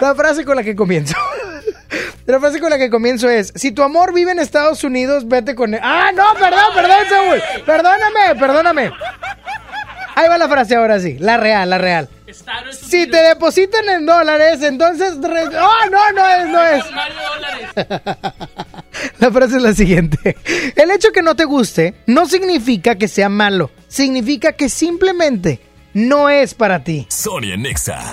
La frase con la que comienzo. La frase con la que comienzo es: Si tu amor vive en Estados Unidos, vete con él. ¡Ah, no! Perdón, perdón, Saúl. Perdóname, perdóname. Ahí va la frase ahora sí. La real, la real. Si te depositan en dólares, entonces. re- ¡Oh, no, no es, no es! La frase es la siguiente. El hecho que no te guste no significa que sea malo. Significa que simplemente no es para ti. Sony en Nexa.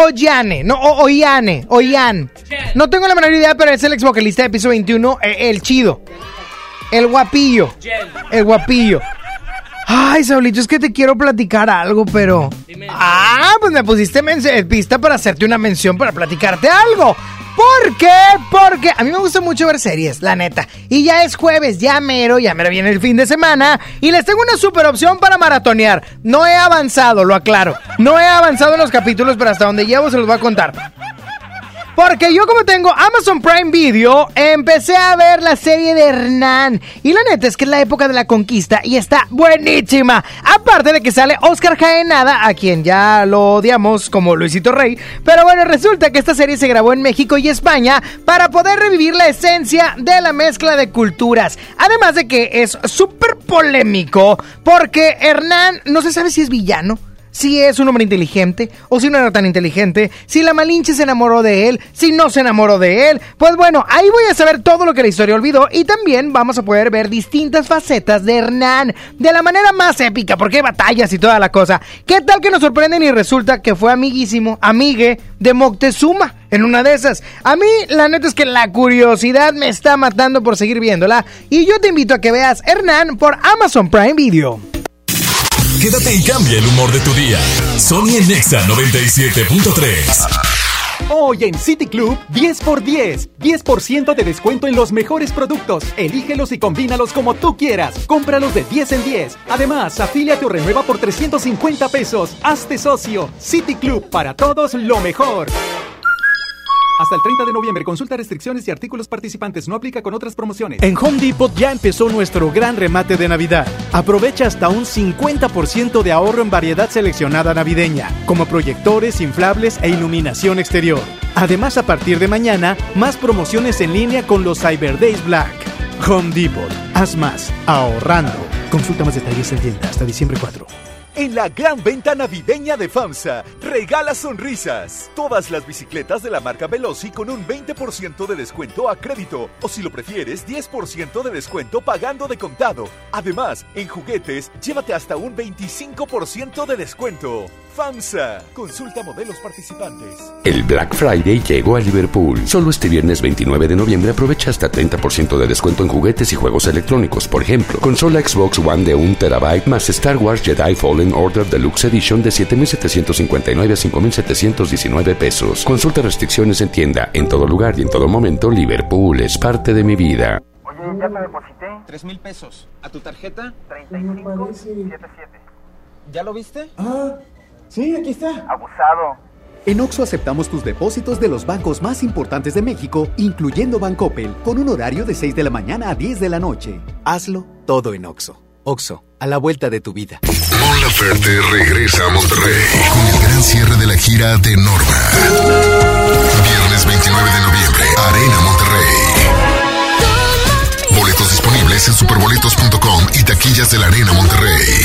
Jan o Yane? No, o, o Yane, o Yan. No tengo la menor idea, pero es el ex vocalista de piso 21, eh, el chido. El guapillo. El guapillo. Ay, Saulito, es que te quiero platicar algo, pero. Ah, pues me pusiste eh, pista para hacerte una mención para platicarte algo. ¿Por qué? Porque a mí me gusta mucho ver series, la neta. Y ya es jueves, ya mero, ya mero viene el fin de semana. Y les tengo una super opción para maratonear. No he avanzado, lo aclaro. No he avanzado en los capítulos, pero hasta donde llevo se los voy a contar. Porque yo como tengo Amazon Prime Video, empecé a ver la serie de Hernán. Y la neta es que es la época de la conquista y está buenísima. Aparte de que sale Oscar Jaenada, a quien ya lo odiamos como Luisito Rey. Pero bueno, resulta que esta serie se grabó en México y España para poder revivir la esencia de la mezcla de culturas. Además de que es súper polémico porque Hernán no se sabe si es villano si es un hombre inteligente o si no era tan inteligente, si la Malinche se enamoró de él, si no se enamoró de él. Pues bueno, ahí voy a saber todo lo que la historia olvidó y también vamos a poder ver distintas facetas de Hernán de la manera más épica, porque hay batallas y toda la cosa. ¿Qué tal que nos sorprenden y resulta que fue amiguísimo, amigue de Moctezuma? En una de esas. A mí, la neta es que la curiosidad me está matando por seguir viéndola. Y yo te invito a que veas Hernán por Amazon Prime Video. Quédate y cambia el humor de tu día. Sony en Nexa 97.3. Hoy en City Club, 10 por 10. 10% de descuento en los mejores productos. Elígelos y combínalos como tú quieras. Cómpralos de 10 en 10. Además, afíliate o renueva por 350 pesos. Hazte socio. City Club, para todos lo mejor. Hasta el 30 de noviembre, consulta restricciones y artículos participantes. No aplica con otras promociones. En Home Depot ya empezó nuestro gran remate de Navidad. Aprovecha hasta un 50% de ahorro en variedad seleccionada navideña, como proyectores, inflables e iluminación exterior. Además, a partir de mañana, más promociones en línea con los Cyber Days Black. Home Depot, haz más, ahorrando. Consulta más detalles en tienda hasta diciembre 4. En la gran venta navideña de FAMSA, regala sonrisas. Todas las bicicletas de la marca Veloci con un 20% de descuento a crédito. O si lo prefieres, 10% de descuento pagando de contado. Además, en juguetes, llévate hasta un 25% de descuento. FAMSA. Consulta modelos participantes. El Black Friday llegó a Liverpool. Solo este viernes 29 de noviembre aprovecha hasta 30% de descuento en juguetes y juegos electrónicos. Por ejemplo, consola Xbox One de 1 terabyte más Star Wars Jedi Fallen Order Deluxe Edition de 7.759 a 5.719 pesos. Consulta restricciones en tienda. En todo lugar y en todo momento, Liverpool es parte de mi vida. Oye, ya te deposité. Tres mil pesos. ¿A tu tarjeta? 3577. ¿Ya lo viste? Ah, sí, aquí está. Abusado. En Oxo aceptamos tus depósitos de los bancos más importantes de México, incluyendo Bancoppel, con un horario de 6 de la mañana a 10 de la noche. Hazlo todo en Oxo. Oxo, a la vuelta de tu vida. Mon Laferte regresa a Monterrey con el gran cierre de la gira de Norma. Viernes 29 de noviembre, Arena Monterrey. Boletos disponibles en superboletos.com y taquillas de la Arena Monterrey.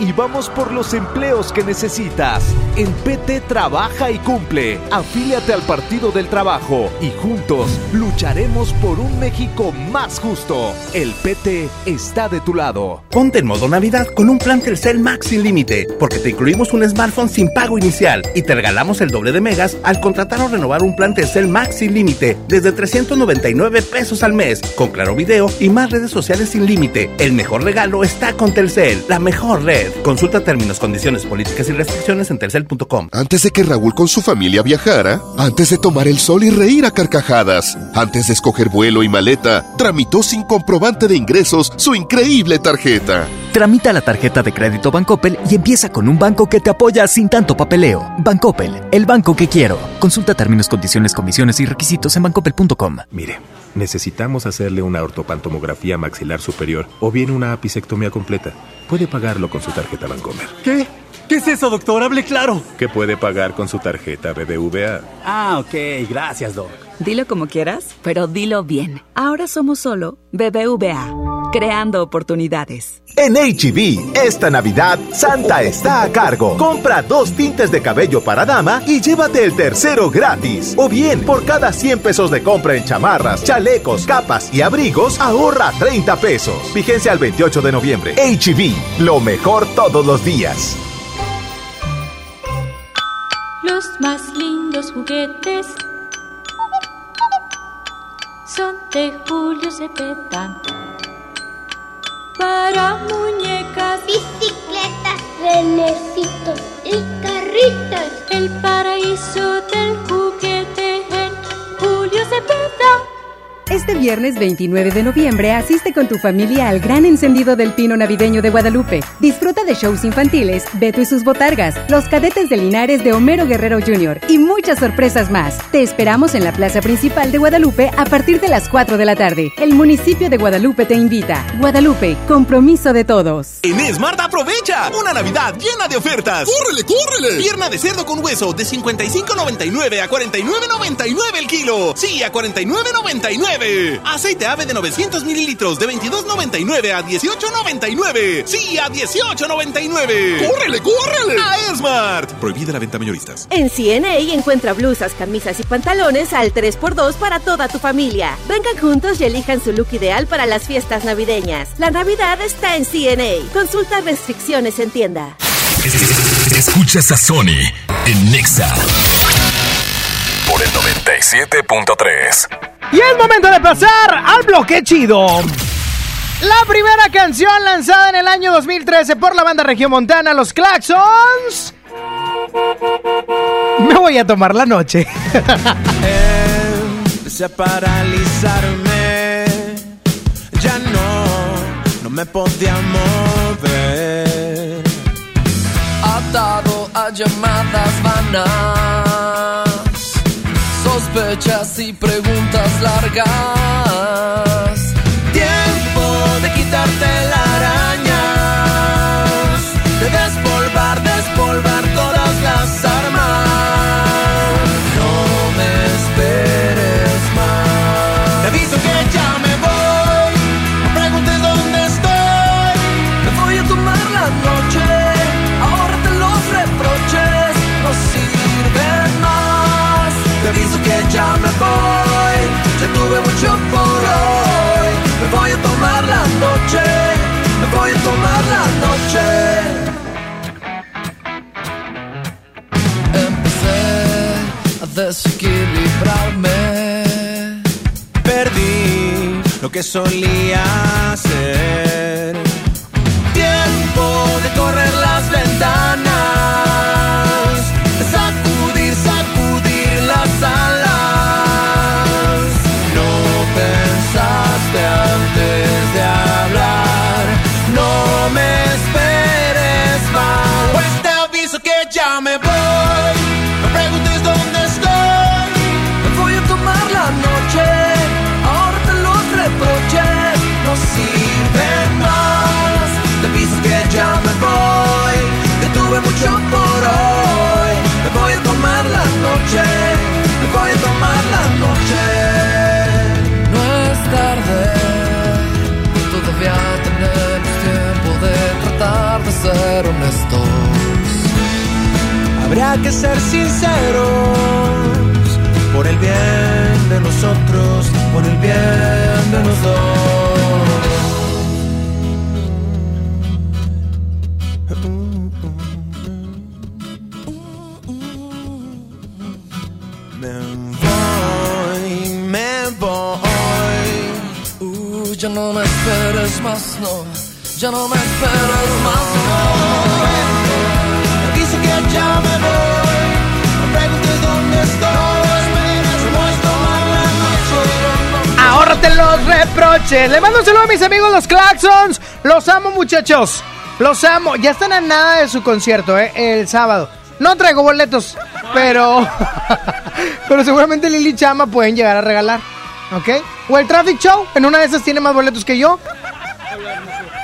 y vamos por los empleos que necesitas. En PT trabaja y cumple. Afíliate al Partido del Trabajo y juntos lucharemos por un México más justo. El PT está de tu lado. Ponte en modo Navidad con un plan Telcel Max sin límite, porque te incluimos un smartphone sin pago inicial y te regalamos el doble de megas al contratar o renovar un plan Telcel Max sin límite desde 399 pesos al mes, con claro video y más redes sociales sin límite. El mejor regalo está con Telcel, la mejor red. Consulta términos, condiciones, políticas y restricciones en telcel.com. Antes de que Raúl con su familia viajara, antes de tomar el sol y reír a carcajadas, antes de escoger vuelo y maleta, tramitó sin comprobante de ingresos su increíble tarjeta. Tramita la tarjeta de crédito Bancoppel y empieza con un banco que te apoya sin tanto papeleo. Bancoppel, el banco que quiero. Consulta términos, condiciones, comisiones y requisitos en bancoppel.com. Mire, necesitamos hacerle una ortopantomografía maxilar superior o bien una apicectomía completa. Puede pagarlo con su tarjeta Bancomer. ¿Qué? ¿Qué es eso, doctor? Hable claro. ¿Qué puede pagar con su tarjeta BBVA? Ah, ok. Gracias, doc. Dilo como quieras, pero dilo bien. Ahora somos solo BBVA, creando oportunidades. En HB, esta Navidad, Santa está a cargo. Compra dos tintes de cabello para dama y llévate el tercero gratis. O bien, por cada 100 pesos de compra en chamarras, chalecos, capas y abrigos, ahorra 30 pesos. Vigencia al 28 de noviembre. HB, lo mejor todos los días. Los más lindos juguetes son de Julio Cepeda. Para muñecas, bicicletas, renecitos y carritos. El paraíso del juguete en Julio Cepeda. Este viernes 29 de noviembre asiste con tu familia al gran encendido del pino navideño de Guadalupe. Disfruta de shows infantiles, Beto y sus botargas, los cadetes de Linares de Homero Guerrero Jr. y muchas sorpresas más. Te esperamos en la plaza principal de Guadalupe a partir de las 4 de la tarde. El municipio de Guadalupe te invita. Guadalupe, compromiso de todos. En Smart aprovecha una Navidad llena de ofertas. ¡Córrele, córrele! Pierna de cerdo con hueso de 55.99 a 49.99 el kilo. Sí, a 49.99. Aceite ave de 900 mililitros de 22.99 a 18.99. Sí, a 18.99. ¡Córrele, córrele! A Smart. Prohibida la venta mayoristas. En CNA encuentra blusas, camisas y pantalones al 3x2 para toda tu familia. Vengan juntos y elijan su look ideal para las fiestas navideñas. La Navidad está en CNA. Consulta restricciones en tienda. Escuchas a Sony en Nexa por el 97.3. Y es momento de pasar al bloque chido. La primera canción lanzada en el año 2013 por la banda Regiomontana, Los Claxons. Me voy a tomar la noche. Empecé a paralizarme. Ya no, no me podía mover. Atado a llamadas vanas. Sos sospechas y preguntas largas. Tiempo de quitarte la arañas, de despolvar, despolvar desequilibrarme. Perdí lo que solía ser. Tiempo de correr las ventanas, no sirven más. Te aviso que ya me voy. Que tuve mucho por hoy. Me voy a tomar la noche. Me voy a tomar la noche. No es tarde, todavía tenemos tiempo de tratar de ser honestos. Habrá que ser sinceros por el bien de nosotros, por el bien de los dos. Esperes más, no. Ya no me más, no. Aviso que ya los reproches. Le mando un saludo a mis amigos los Claxons. Los amo, muchachos. Los amo. Ya están a nada de su concierto, ¿eh? El sábado. No traigo boletos, pero. pero seguramente Lili Chama pueden llegar a regalar. ¿Ok? O el Traffic Show. En una de esas tiene más boletos que yo.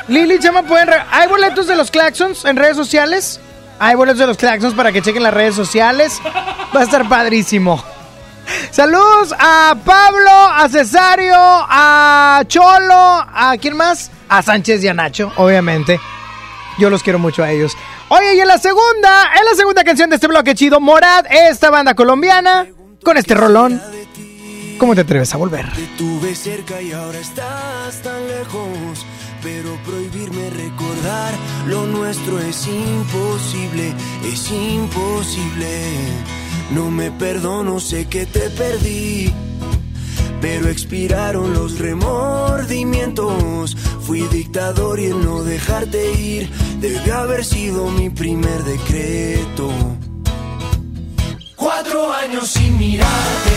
Lili Chama pueden. Hay boletos de los Claxons en redes sociales. Hay boletos de los Claxons para que chequen las redes sociales. Va a estar padrísimo. Saludos a Pablo, a Cesario, a Cholo, a quién más? A Sánchez y a Nacho, obviamente. Yo los quiero mucho a ellos. Oye, y en la segunda, en la segunda canción de este bloque chido, Morad, esta banda colombiana, con este rolón. ¿Cómo te atreves a volver? Tuve cerca y ahora estás tan lejos. Pero prohibirme recordar lo nuestro es imposible, es imposible. No me perdono, sé que te perdí. Pero expiraron los remordimientos. Fui dictador y el no dejarte ir debió haber sido mi primer decreto. Cuatro años sin mirarte,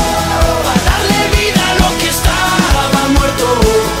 estaba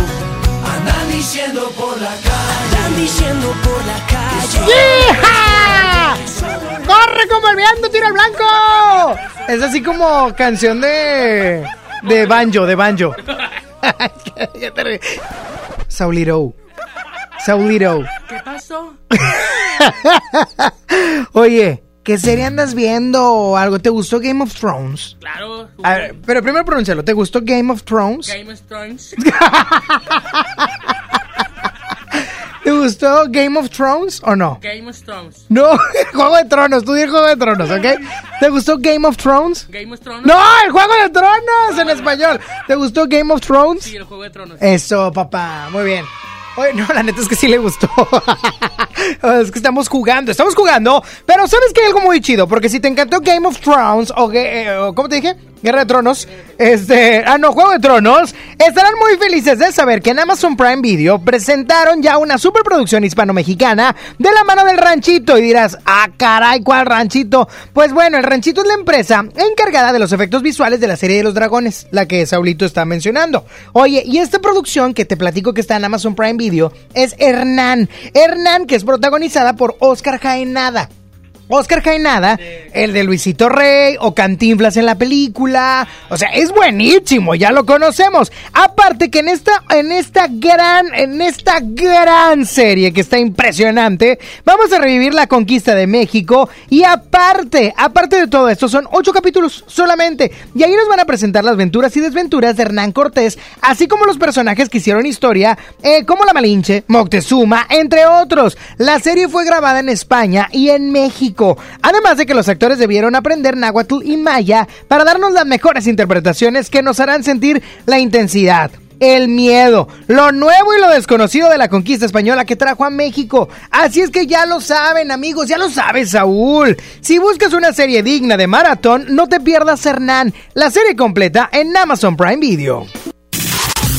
Andan diciendo por la calle, andan diciendo por la calle. ¡Hija! ¡Corre como el viento, tira al blanco! Es así como canción de. de banjo, de banjo. Ya te re- Saulito. Saulito. ¿Qué pasó? Oye, ¿qué serie andas viendo o algo? ¿Te gustó Game of Thrones? Claro. A ver, pero primero pronuncialo. ¿Te gustó Game of Thrones? Game of Thrones. ¿Te gustó Game of Thrones o no? Game of Thrones. No, Juego de Tronos, tú di Juego de Tronos, ¿ok? ¿Te gustó Game of Thrones? Game of Thrones. No, el Juego de Tronos en español. ¿Te gustó Game of Thrones? Sí, el Juego de Tronos. Eso, papá, muy bien. Oye, no, la neta es que sí le gustó. es que estamos jugando, estamos jugando. Pero ¿sabes qué? Algo muy chido. Porque si te encantó Game of Thrones o, eh, o ¿cómo te dije? Guerra de Tronos. Este, ah, no, Juego de Tronos. Estarán muy felices de saber que en Amazon Prime Video presentaron ya una superproducción hispano-mexicana de la mano del ranchito. Y dirás, ah, caray, ¿cuál ranchito? Pues bueno, el ranchito es la empresa encargada de los efectos visuales de la serie de los dragones, la que Saulito está mencionando. Oye, y esta producción que te platico que está en Amazon Prime Video es Hernán. Hernán, que es protagonizada por Oscar Jaenada. Oscar Jaenada, el de Luisito Rey o Cantinflas en la película. O sea, es buenísimo, ya lo conocemos. Aparte que en esta, en esta gran, en esta gran serie que está impresionante, vamos a revivir la conquista de México. Y aparte, aparte de todo esto, son ocho capítulos solamente. Y ahí nos van a presentar las aventuras y desventuras de Hernán Cortés, así como los personajes que hicieron historia, eh, como la Malinche, Moctezuma, entre otros. La serie fue grabada en España y en México. Además de que los actores debieron aprender náhuatl y maya para darnos las mejores interpretaciones que nos harán sentir la intensidad. El miedo, lo nuevo y lo desconocido de la conquista española que trajo a México. Así es que ya lo saben, amigos, ya lo sabes, Saúl. Si buscas una serie digna de maratón, no te pierdas Hernán, la serie completa en Amazon Prime Video.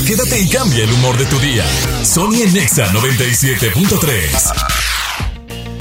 Quédate y cambia el humor de tu día. Sony en Nexa 97.3.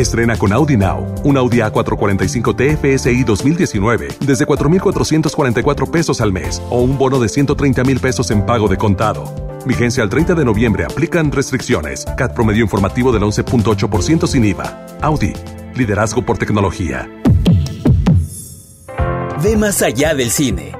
Estrena con Audi Now, un Audi A445 TFSI 2019 desde 4,444 pesos al mes o un bono de 130 mil pesos en pago de contado. Vigencia al 30 de noviembre. Aplican restricciones. CAT promedio informativo del 11.8% sin IVA. Audi. Liderazgo por tecnología. Ve más allá del cine.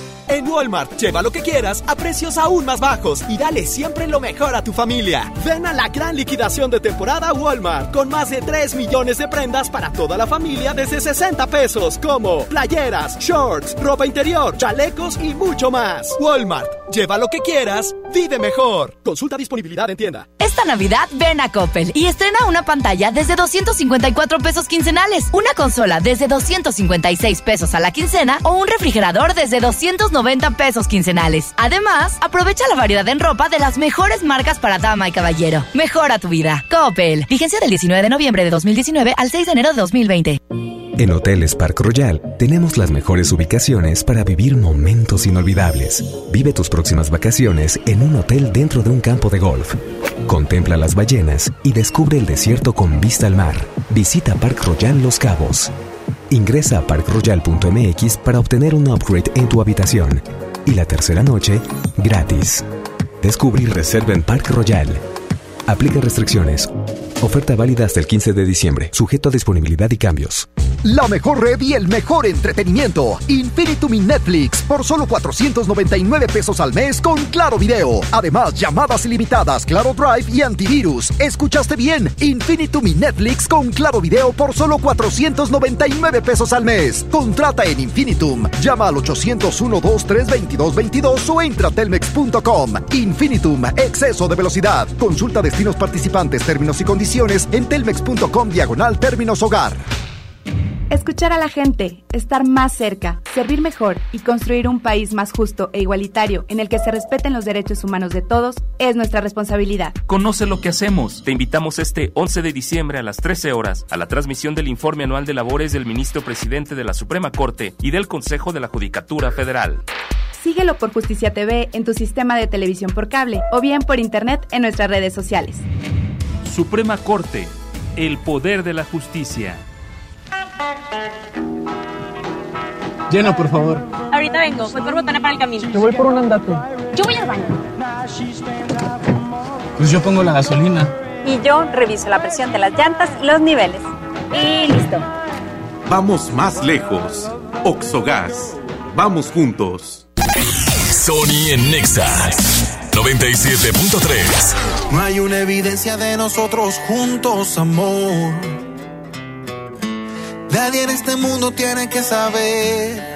En Walmart, lleva lo que quieras a precios aún más bajos y dale siempre lo mejor a tu familia. Ven a la gran liquidación de temporada Walmart con más de 3 millones de prendas para toda la familia desde 60 pesos, como playeras, shorts, ropa interior, chalecos y mucho más. Walmart, lleva lo que quieras, vive mejor. Consulta disponibilidad en tienda. Esta Navidad ven a Coppel y estrena una pantalla desde 254 pesos quincenales, una consola desde 256 pesos a la quincena o un refrigerador desde 290 pesos quincenales. Además, aprovecha la variedad en ropa de las mejores marcas para dama y caballero. Mejora tu vida. Coppel. Vigencia del 19 de noviembre de 2019 al 6 de enero de 2020. En Hoteles Park Royal tenemos las mejores ubicaciones para vivir momentos inolvidables. Vive tus próximas vacaciones en un hotel dentro de un campo de golf. Contempla las ballenas y descubre el desierto con vista al mar. Visita Park Royal Los Cabos. Ingresa a parkroyal.mx para obtener un upgrade en tu habitación. Y la tercera noche, gratis. Descubre y reserva en Park Royal. Aplica restricciones. Oferta válida hasta el 15 de diciembre, sujeto a disponibilidad y cambios. La mejor red y el mejor entretenimiento. Infinitum y Netflix por solo 499 pesos al mes con Claro Video. Además, llamadas ilimitadas, Claro Drive y antivirus. ¿Escuchaste bien? Infinitum y Netflix con Claro Video por solo 499 pesos al mes. Contrata en Infinitum. Llama al 801 2322 o entra telmex.com. Infinitum, exceso de velocidad. Consulta destinos participantes, términos y condiciones en telmex.com diagonal términos hogar. Escuchar a la gente, estar más cerca, servir mejor y construir un país más justo e igualitario en el que se respeten los derechos humanos de todos es nuestra responsabilidad. Conoce lo que hacemos. Te invitamos este 11 de diciembre a las 13 horas a la transmisión del informe anual de labores del ministro presidente de la Suprema Corte y del Consejo de la Judicatura Federal. Síguelo por Justicia TV en tu sistema de televisión por cable o bien por internet en nuestras redes sociales. Suprema Corte, el poder de la justicia. Lleno, por favor. Ahorita vengo, voy por botana para el camino. Te voy por un andate. Yo voy al baño. Pues yo pongo la gasolina. Y yo reviso la presión de las llantas y los niveles. Y listo. Vamos más lejos. Oxogas. Vamos juntos. Sony en Nexa 97.3. No hay una evidencia de nosotros juntos, amor. Nadie en este mundo tiene que saber.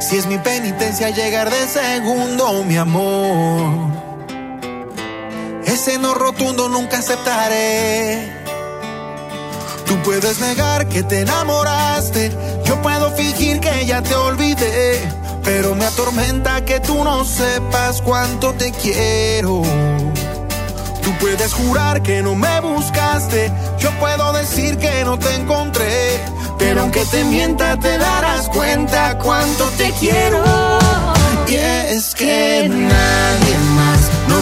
Si es mi penitencia llegar de segundo, mi amor. Ese no rotundo nunca aceptaré. Tú puedes negar que te enamoraste. Yo puedo fingir que ya te olvidé. Pero me atormenta que tú no sepas cuánto te quiero. Tú puedes jurar que no me buscaste. Yo puedo decir que no te encontré. Pero aunque te mienta, te darás cuenta cuánto te quiero. Y es que nadie más,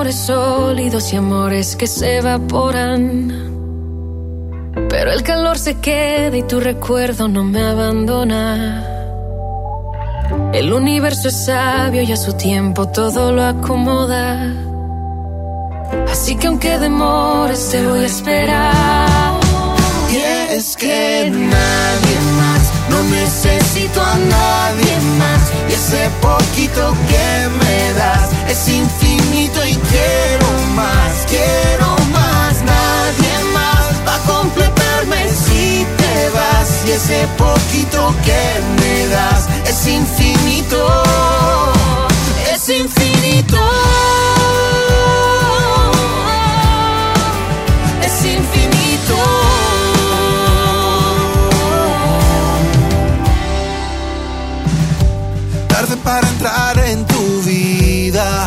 Amores sólidos y amores que se evaporan. Pero el calor se queda y tu recuerdo no me abandona. El universo es sabio y a su tiempo todo lo acomoda. Así que aunque demores te voy a esperar. Y es que nadie más, no necesito a nadie más. Y ese poquito que me das es infinito y quiero más, quiero más. Nadie más va a completarme si te vas. Y ese poquito que me das es infinito, es infinito. Es infinito. Tarde para entrar en tu vida,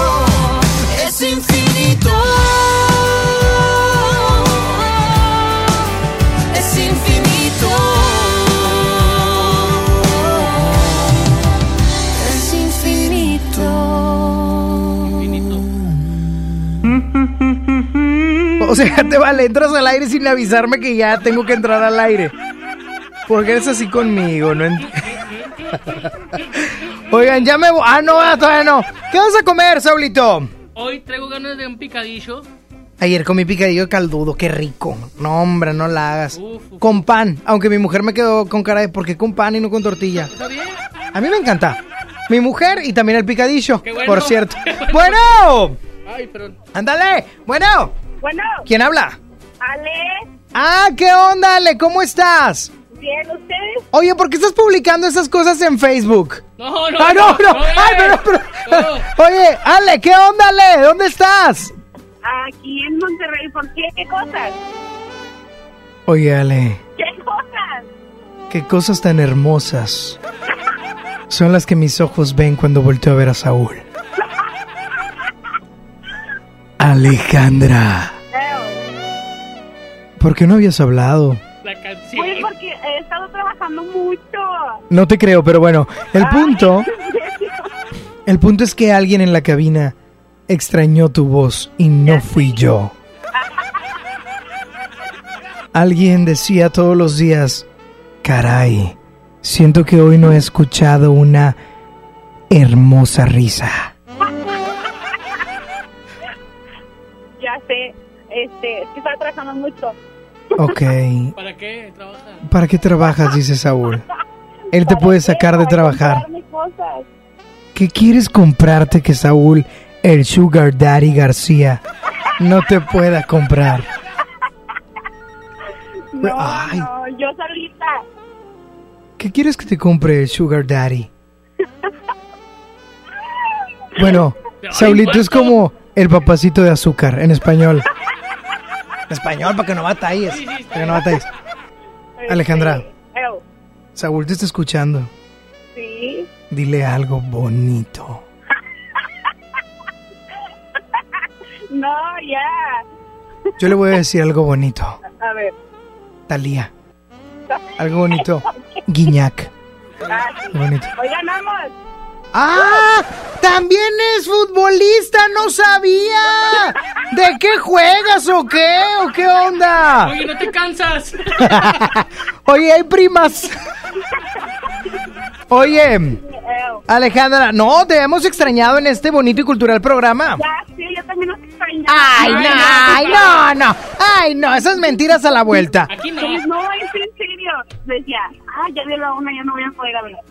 O sea, te vale, entras al aire sin avisarme que ya tengo que entrar al aire. Porque eres así conmigo, no Oigan, ya me voy. Ah, no, ah, todavía no. ¿Qué vas a comer, Saulito? Hoy traigo ganas de un picadillo. Ayer comí picadillo de caldudo, qué rico. No, hombre, no la hagas. Con pan, aunque mi mujer me quedó con cara de ¿por qué con pan y no con tortilla? ¿Está bien? A mí me encanta. Mi mujer y también el picadillo, Qué bueno. por cierto. Qué bueno. Bueno, Ay, perdón. ándale. Bueno, Bueno, ¿quién habla? Ale, Ah, ¿qué onda, Ale? ¿Cómo estás? bien, ¿ustedes? Oye, ¿por qué estás publicando esas cosas en Facebook? No, no, Ah, no, no. no, Ay, pero, pero- Oye, Ale, ¿qué onda, Ale? ¿Dónde estás? Aquí en Monterrey, ¿por qué? ¿Qué cosas? Oye, Ale, ¿Qué cosas? qué cosas tan hermosas son las que mis ojos ven cuando volteo a ver a Saúl. Alejandra, ¿por qué no habías hablado? La canción. Pues porque he estado trabajando mucho. No te creo, pero bueno, el punto, el punto es que alguien en la cabina extrañó tu voz y no fui yo. Alguien decía todos los días, caray, siento que hoy no he escuchado una hermosa risa. Sé, este, es que estaba trabajando mucho. Ok, ¿Para qué trabaja? ¿para qué trabajas? Dice Saúl. Él te puede sacar de trabajar. Cosas. ¿Qué quieres comprarte que Saúl, el Sugar Daddy García, no te pueda comprar? No, Ay. no, yo solita. ¿Qué quieres que te compre el Sugar Daddy? Bueno, Saulito es como el papacito de azúcar en español. En español, para que no batalles. Para que no batalles. Alejandra, Ew, Saúl te está escuchando. sí. Dile algo bonito. No, ya. Yo le voy a decir algo bonito. A ver. Talía. Algo bonito. Guiñac. Ah, sí. Bonito. Hoy ganamos. ¡Ah! ¡También es futbolista! ¡No sabía! ¿De qué juegas o qué? ¿O qué onda? Oye, no te cansas. Oye, hay primas. Oye. Alejandra, no, te hemos extrañado en este bonito y cultural programa. Ya, sí, yo también los extrañaba. Ay, no, ay, no, no. Ay, no, esas mentiras a la vuelta. Aquí no. No, es en serio. Decía, ah, ya dio la una, ya no voy a poder hablar.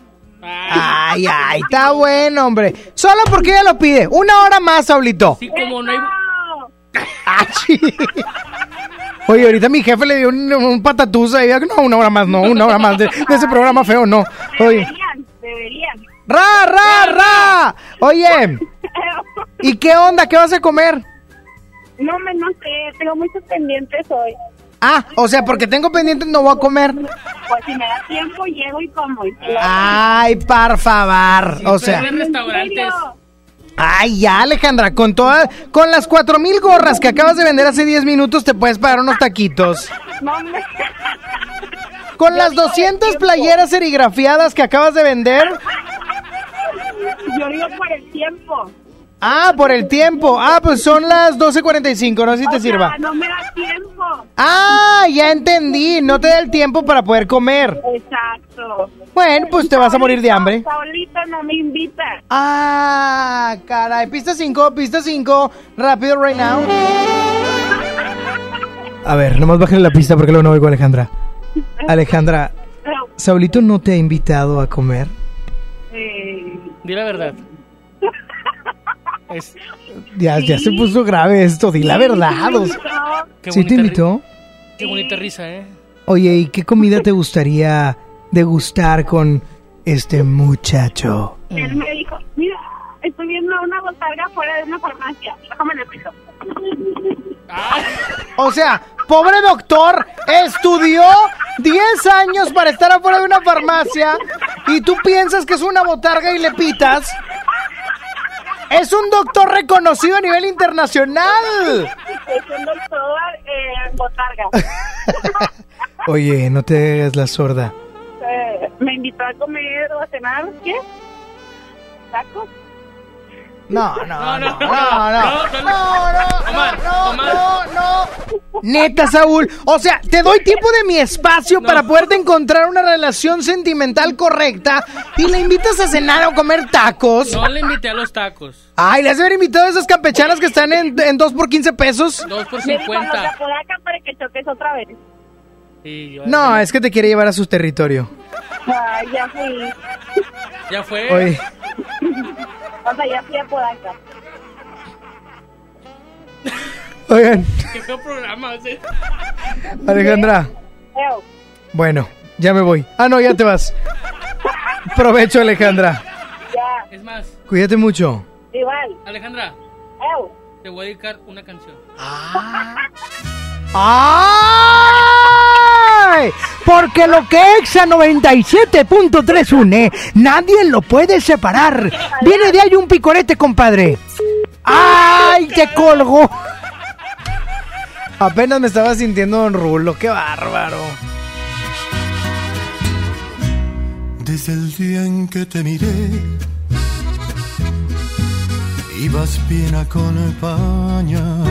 Ay, ay, está bueno, hombre. Solo porque ella lo pide. Una hora más, Saulito. Sí, como no hay. Ah, sí. Oye, ahorita mi jefe le dio un, un patatús ahí. No, una hora más, no, una hora más de, de ese programa feo, no. Oye, Deberían, deberían. ra, ra, ra. Oye, ¿y qué onda? ¿Qué vas a comer? No, me, no sé, tengo muchos pendientes hoy. Ah, o sea, porque tengo pendientes no voy a comer. Pues si me da tiempo, llego y como. Y Ay, por favor. O sea, en restaurantes. ay, ya, Alejandra, con todas, con las cuatro mil gorras que acabas de vender hace 10 minutos, te puedes pagar unos taquitos. No, me... Con las 200 playeras serigrafiadas que acabas de vender. Yo digo por el tiempo. Ah, por el tiempo. Ah, pues son las 12.45, no sé si te O sea, sirva. no me da tiempo. Ah, ya entendí. No te da el tiempo para poder comer. Exacto. Bueno, pues te vas a morir de hambre. Saulito no me invita. Ah, caray. Pista 5, pista 5. Rápido, right now. A ver, nomás bájale la pista porque luego no oigo a Alejandra. Alejandra, ¿Saulito no te ha invitado a comer? Eh, Di la verdad. Es- Ya, ya se puso grave esto, di la verdad. o sea. ¿Sí te invitó? Qué bonita risa, ¿eh? Oye, ¿y qué comida te gustaría degustar con este muchacho? Él me dijo, mira, estoy viendo una botarga fuera de una farmacia. Déjame le piso. O sea, pobre doctor, estudió 10 años para estar afuera de una farmacia y tú piensas que es una botarga y le pitas. Es un doctor reconocido a nivel internacional. Es un doctor eh, botarga. Oye, no te hagas la sorda. Eh, me invitó a comer o a cenar, ¿qué? ¿Tacos? No, no, no, no, no, no, no, no, no, no, Neta, Saúl. O sea, te doy tiempo de mi espacio para poderte encontrar una relación sentimental correcta y le invitas a cenar o comer tacos. No le invité a los tacos. Ay, le has haber invitado a esas campechanas que están en, en por 15 pesos. 2 por 50. para que choques otra vez. Sí, no, es que te quiere llevar a su territorio. Ay, ya fui. Ya fue. Oye. O sea, ya fui a podaca. oigan, Qué feo programa. ¿sí? Alejandra. Feo. Bueno, ya me voy. Ah, no, ya te vas. Provecho, Alejandra. Ya. Es más, Cuídate mucho. Igual. Alejandra, Ew. te voy a dedicar una canción. ¡Ay! Porque lo que Exa 97.3 une, nadie lo puede separar. Viene de ahí un picorete, compadre. ¡Ay! Te colgó. Apenas me estaba sintiendo Don Rulo, qué bárbaro. Desde el día en que te miré, ibas bien acompañada.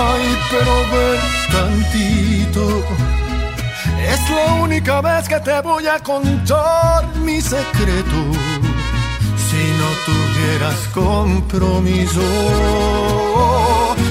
Ay, pero ven tantito. Es la única vez que te voy a contar mi secreto. Si no tuvieras compromiso,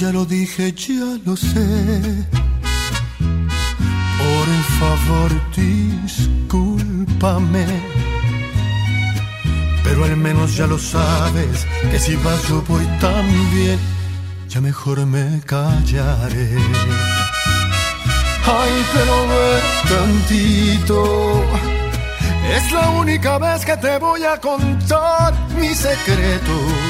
Ya lo dije, ya lo sé. Por favor, discúlpame. Pero al menos ya lo sabes, que si vas yo voy también. Ya mejor me callaré. Ay, pero ve tantito. Es la única vez que te voy a contar mi secreto.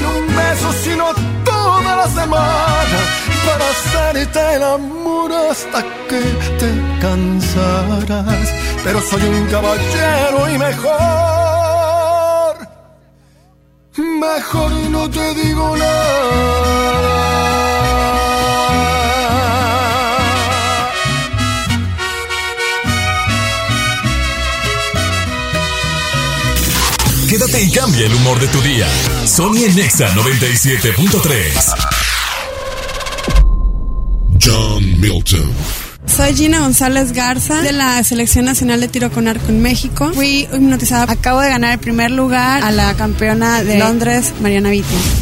no un beso, sino toda la semana para hacerte el amor hasta que te cansarás. Pero soy un caballero y mejor, mejor no te digo nada. Cambia el humor de tu día. Sony en Nexa 97.3. John Milton. Soy Gina González Garza de la Selección Nacional de Tiro con Arco en México. Fui hipnotizada. Acabo de ganar el primer lugar a la campeona de Londres, Mariana Vite.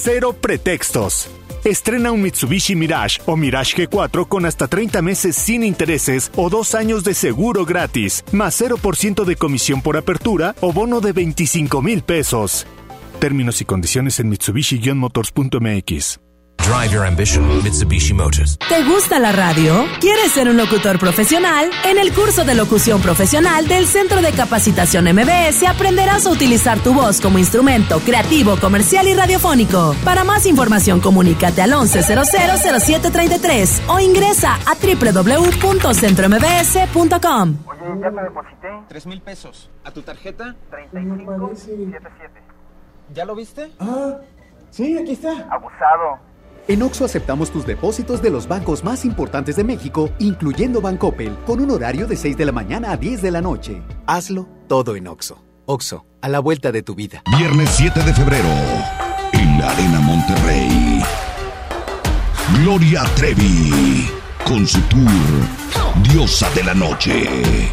Cero pretextos. Estrena un Mitsubishi Mirage o Mirage G4 con hasta 30 meses sin intereses o dos años de seguro gratis, más 0% de comisión por apertura o bono de 25 mil pesos. Términos y condiciones en Mitsubishi-motors.mx. Drive your ambition, Mitsubishi Motors. ¿Te gusta la radio? ¿Quieres ser un locutor profesional? En el curso de locución profesional del Centro de Capacitación MBS aprenderás a utilizar tu voz como instrumento creativo, comercial y radiofónico. Para más información, comunícate al 11000733 o ingresa a www.centrombs.com. Oye, ya te deposité. Tres mil pesos. ¿A tu tarjeta? 3577. ¿Ya lo viste? Ah, sí, aquí está. Abusado. En Oxo aceptamos tus depósitos de los bancos más importantes de México, incluyendo Bancoppel, con un horario de 6 de la mañana a 10 de la noche. Hazlo todo en Oxo. Oxo, a la vuelta de tu vida. Viernes 7 de febrero, en la Arena Monterrey. Gloria Trevi, con su tour Diosa de la Noche.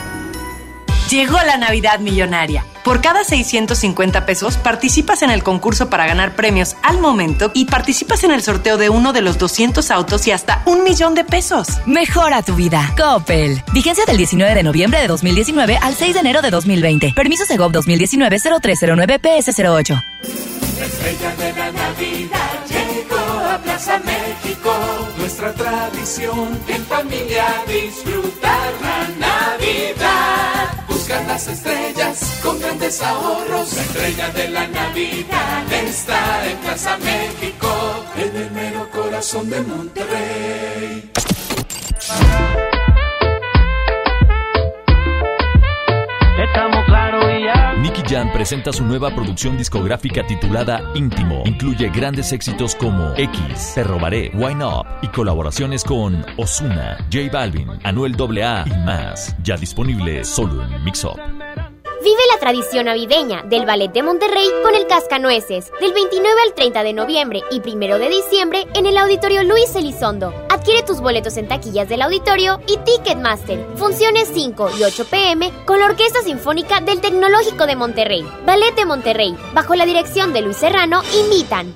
Llegó la Navidad Millonaria. Por cada 650 pesos participas en el concurso para ganar premios al momento y participas en el sorteo de uno de los 200 autos y hasta un millón de pesos. Mejora tu vida. Coppel. Vigencia del 19 de noviembre de 2019 al 6 de enero de 2020. Permiso Segov 2019-0309 PS08. La estrella de la Navidad llegó a Plaza México. Nuestra tradición en familia disfrutar la. Las estrellas con grandes ahorros. La estrella de la Navidad está en Plaza México, en el mero corazón de Monterrey. Jam presenta su nueva producción discográfica titulada Íntimo. Incluye grandes éxitos como X, Te Robaré, Wine Up y colaboraciones con Osuna, J Balvin, Anuel AA y más. Ya disponible solo en Mix Up. Vive la tradición navideña del Ballet de Monterrey con el Cascanueces, del 29 al 30 de noviembre y 1 de diciembre en el Auditorio Luis Elizondo. Adquiere tus boletos en taquillas del auditorio y Ticketmaster. Funciones 5 y 8 pm con la Orquesta Sinfónica del Tecnológico de Monterrey. Ballet de Monterrey, bajo la dirección de Luis Serrano, invitan.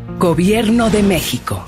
Gobierno de México.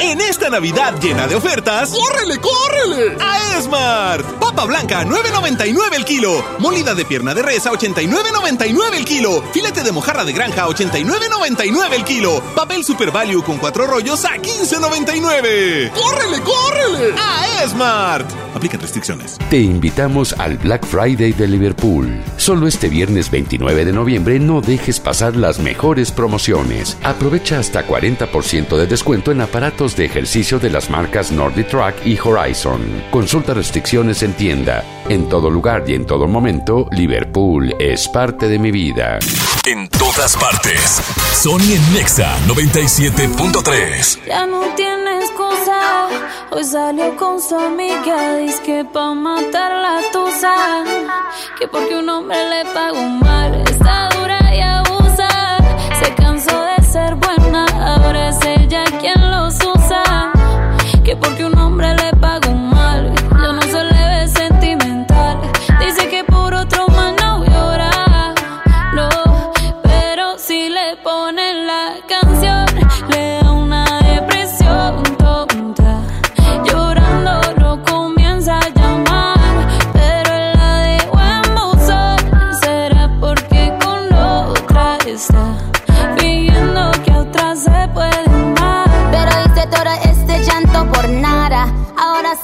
En esta Navidad llena de ofertas, ¡córrele, córrele! A Esmart. Papa blanca, 9.99 el kilo. Molida de pierna de res a 89.99 el kilo. Filete de mojarra de granja a 89.99 el kilo. Papel Super Value con cuatro rollos a 15.99. ¡Córrele, córrele! A Esmart. Aplica restricciones. Te invitamos al Black Friday de Liverpool. Solo este viernes 29 de noviembre no dejes pasar las mejores promociones. Aprovecha hasta 40% de descuento en aparatos de ejercicio de las marcas NordiTrack y Horizon. Consulta restricciones en tienda. En todo lugar y en todo momento, Liverpool es parte de mi vida. En todas partes. Sony en Nexa 97.3. Ya no tienes excusa. Hoy salió con su amiga. Dice que pa' matar la tusa. Que porque un hombre le pagó mal. Está dura ser buena. Ahora es ella quien los usa. Que porque un hombre le pagó mal.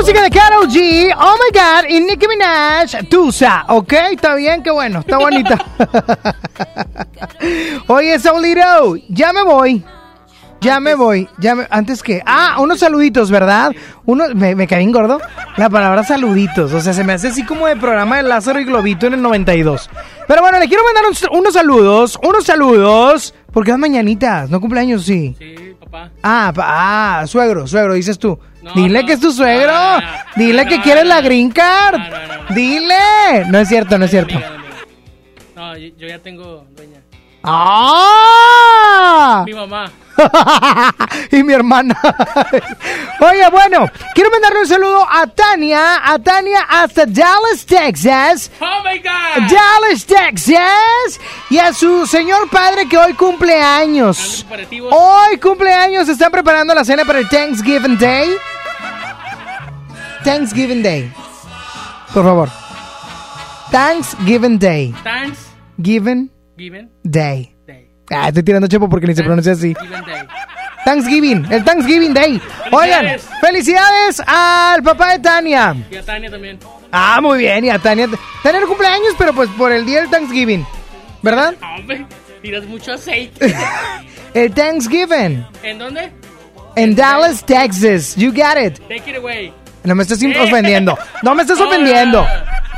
música de Karol G, Oh My God, y Nicki Minaj, Tusa, ¿ok? Está bien, qué bueno, está bonita. Oye, Saulito, ya me voy. Ya me voy, ya me, antes que, ah, unos saluditos, ¿verdad? Uno, me, caí en gordo, la palabra saluditos, o sea, se me hace así como de programa de Lázaro y Globito en el 92. Pero bueno, le quiero mandar unos saludos, unos saludos, porque van mañanitas, no cumpleaños, sí. Sí, papá. Ah, pa- ah, suegro, suegro, dices tú. No, Dile no. que es tu suegro. Dile que quieres la green card. Dile. No es cierto, no es cierto. No, yo, yo ya tengo dueña. ¡Ah! Mi mamá. y mi hermana. Oye, bueno, quiero mandarle un saludo a Tania, a Tania hasta Dallas, Texas. Oh my God. Dallas, Texas. Y a su señor padre que hoy cumple años. Hoy cumpleaños, se están preparando la cena para el Thanksgiving Day. Thanksgiving Day. Por favor. Thanksgiving Day. Thanks. Given Given. Day. Ah, estoy tirando chepo porque ni se pronuncia así. Given day. Thanksgiving, el Thanksgiving Day. Oigan, Felicidades. al papá de Tania. Y a Tania también. Ah, muy bien, y a Tania. Tania no cumpleaños, pero pues por el día del Thanksgiving. ¿Verdad? Hombre, tiras mucho aceite. El Thanksgiving. ¿En dónde? En Dallas, Texas. You got it. Take it away. No me estás ofendiendo. No me estás ofendiendo.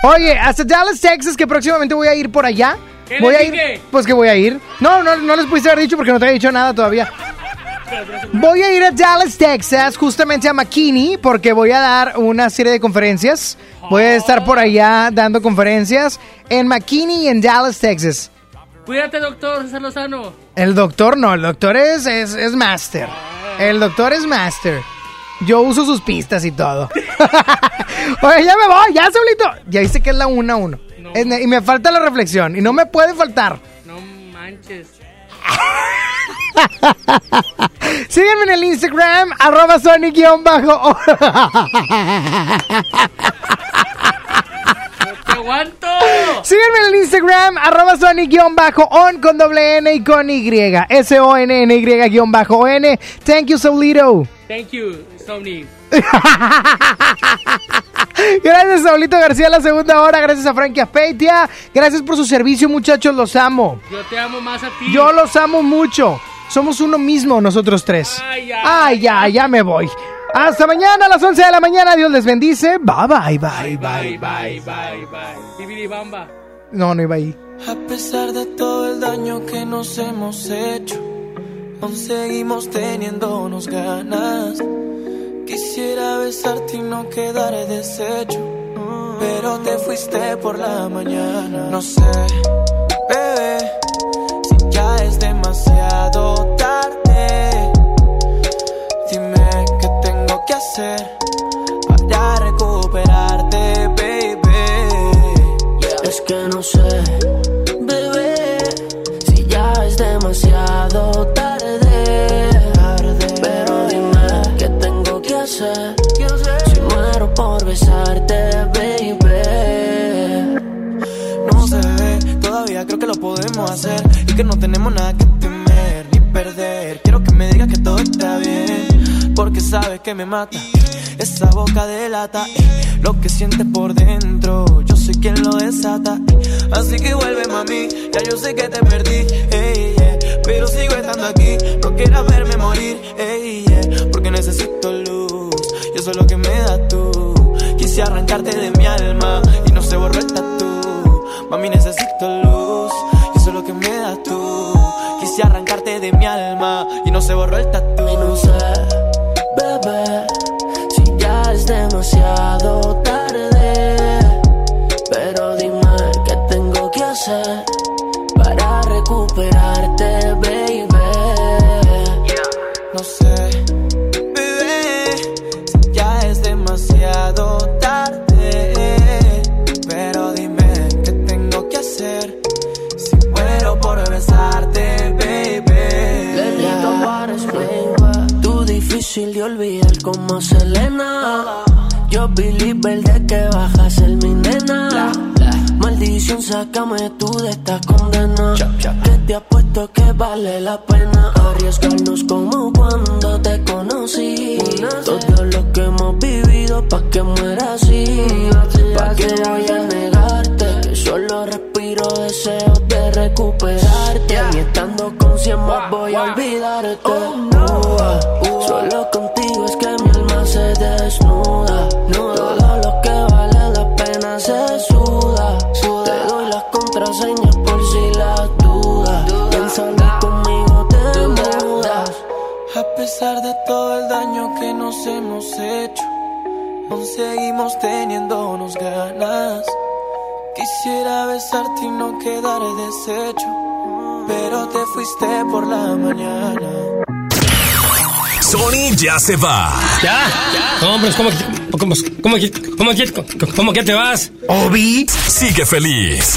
Oye, hasta Dallas, Texas, que próximamente voy a ir por allá. ¿Qué Voy a ir. dije? Pues que voy a ir. No, no, no les pudiste haber dicho porque no te he dicho nada todavía. Voy a ir a Dallas, Texas, justamente a McKinney, porque voy a dar una serie de conferencias. Voy a estar por allá dando conferencias en McKinney y en Dallas, Texas. Cuídate, doctor César Lozano. El doctor no, el doctor es, es, es master. El doctor es master. Yo uso sus pistas y todo. Oye, ya me voy, ya, Saulito. Ya dice que es la 1 a 1. Y me falta la reflexión. Y no me puede faltar. No manches. Sígueme en el Instagram, arroba Sonic-bajo. ¡Te aguanto! Sígueme en el Instagram, arroba Sonic-on con doble N y con Y. S-O-N-N-Y-on. Thank you, Saulito. Thank you, Sony. Gracias, Saulito García, la segunda hora. Gracias a Frankie Aspeitia. Gracias por su servicio, muchachos. Los amo. Yo te amo más a ti. Yo los amo mucho. Somos uno mismo, nosotros tres. Ay, ya. Ay, ya, ya me voy. Hasta mañana a las 11 de la mañana. Dios les bendice. Bye, bye, bye, bye, bye, bye, bye. Bamba. No, no iba ahí. A pesar de todo el daño que nos hemos hecho, aún seguimos teniéndonos ganas. Quisiera besarte y no quedar deshecho, pero te fuiste por la mañana. No sé, bebé, si ya es demasiado tarde. Dime qué tengo que hacer para recuperarte, baby. Es que no sé, bebé, si ya es demasiado hacer. Si muero por besarte, baby. No sé, bebé, todavía creo que lo podemos hacer y que no tenemos nada que temer ni perder. Quiero que me digas que todo está bien, porque sabes que me mata. Esa boca delata eh, lo que sientes por dentro. Yo soy quien lo desata. eh. Así que vuelve, mami. Ya yo sé que te perdí, ey, yeah, pero sigo estando aquí. No quieras verme morir, ey, yeah, porque necesito luz. Eso es lo que me das tú. Quise arrancarte de mi alma y no se borró el tatu. Mami, necesito luz. Y eso es lo que me das tú. Quise arrancarte de mi alma y no se borró el tatu. Y no sé, bebé, si ya es demasiado tarde. Pero dime qué tengo que hacer para recuperarte, baby. No sé, Difícil de olvidar como Selena. Yo believe de que vas a ser mi nena. Maldición, sácame tú de esta condena. Que te apuesto que vale la pena arriesgarnos como cuando te conocí. Todo lo que hemos vivido pa' que muera así. Pa' que voy a negarte que solo respiro deseos de recuperarte. Y estando con cien más voy a olvidarte. Uh, uh, Solo contigo es que mi alma se desnuda. Contraseñas por si las dudas. Ven salir conmigo te mudas. A pesar de todo el daño que nos hemos hecho, aún seguimos teniéndonos ganas. Quisiera besarte y no quedar deshecho, pero te fuiste por la mañana. Sony ya se va. ¿Ya? No, hombre, ¿cómo, que- cómo, cómo, cómo, que- cómo que te vas? Obi sigue feliz.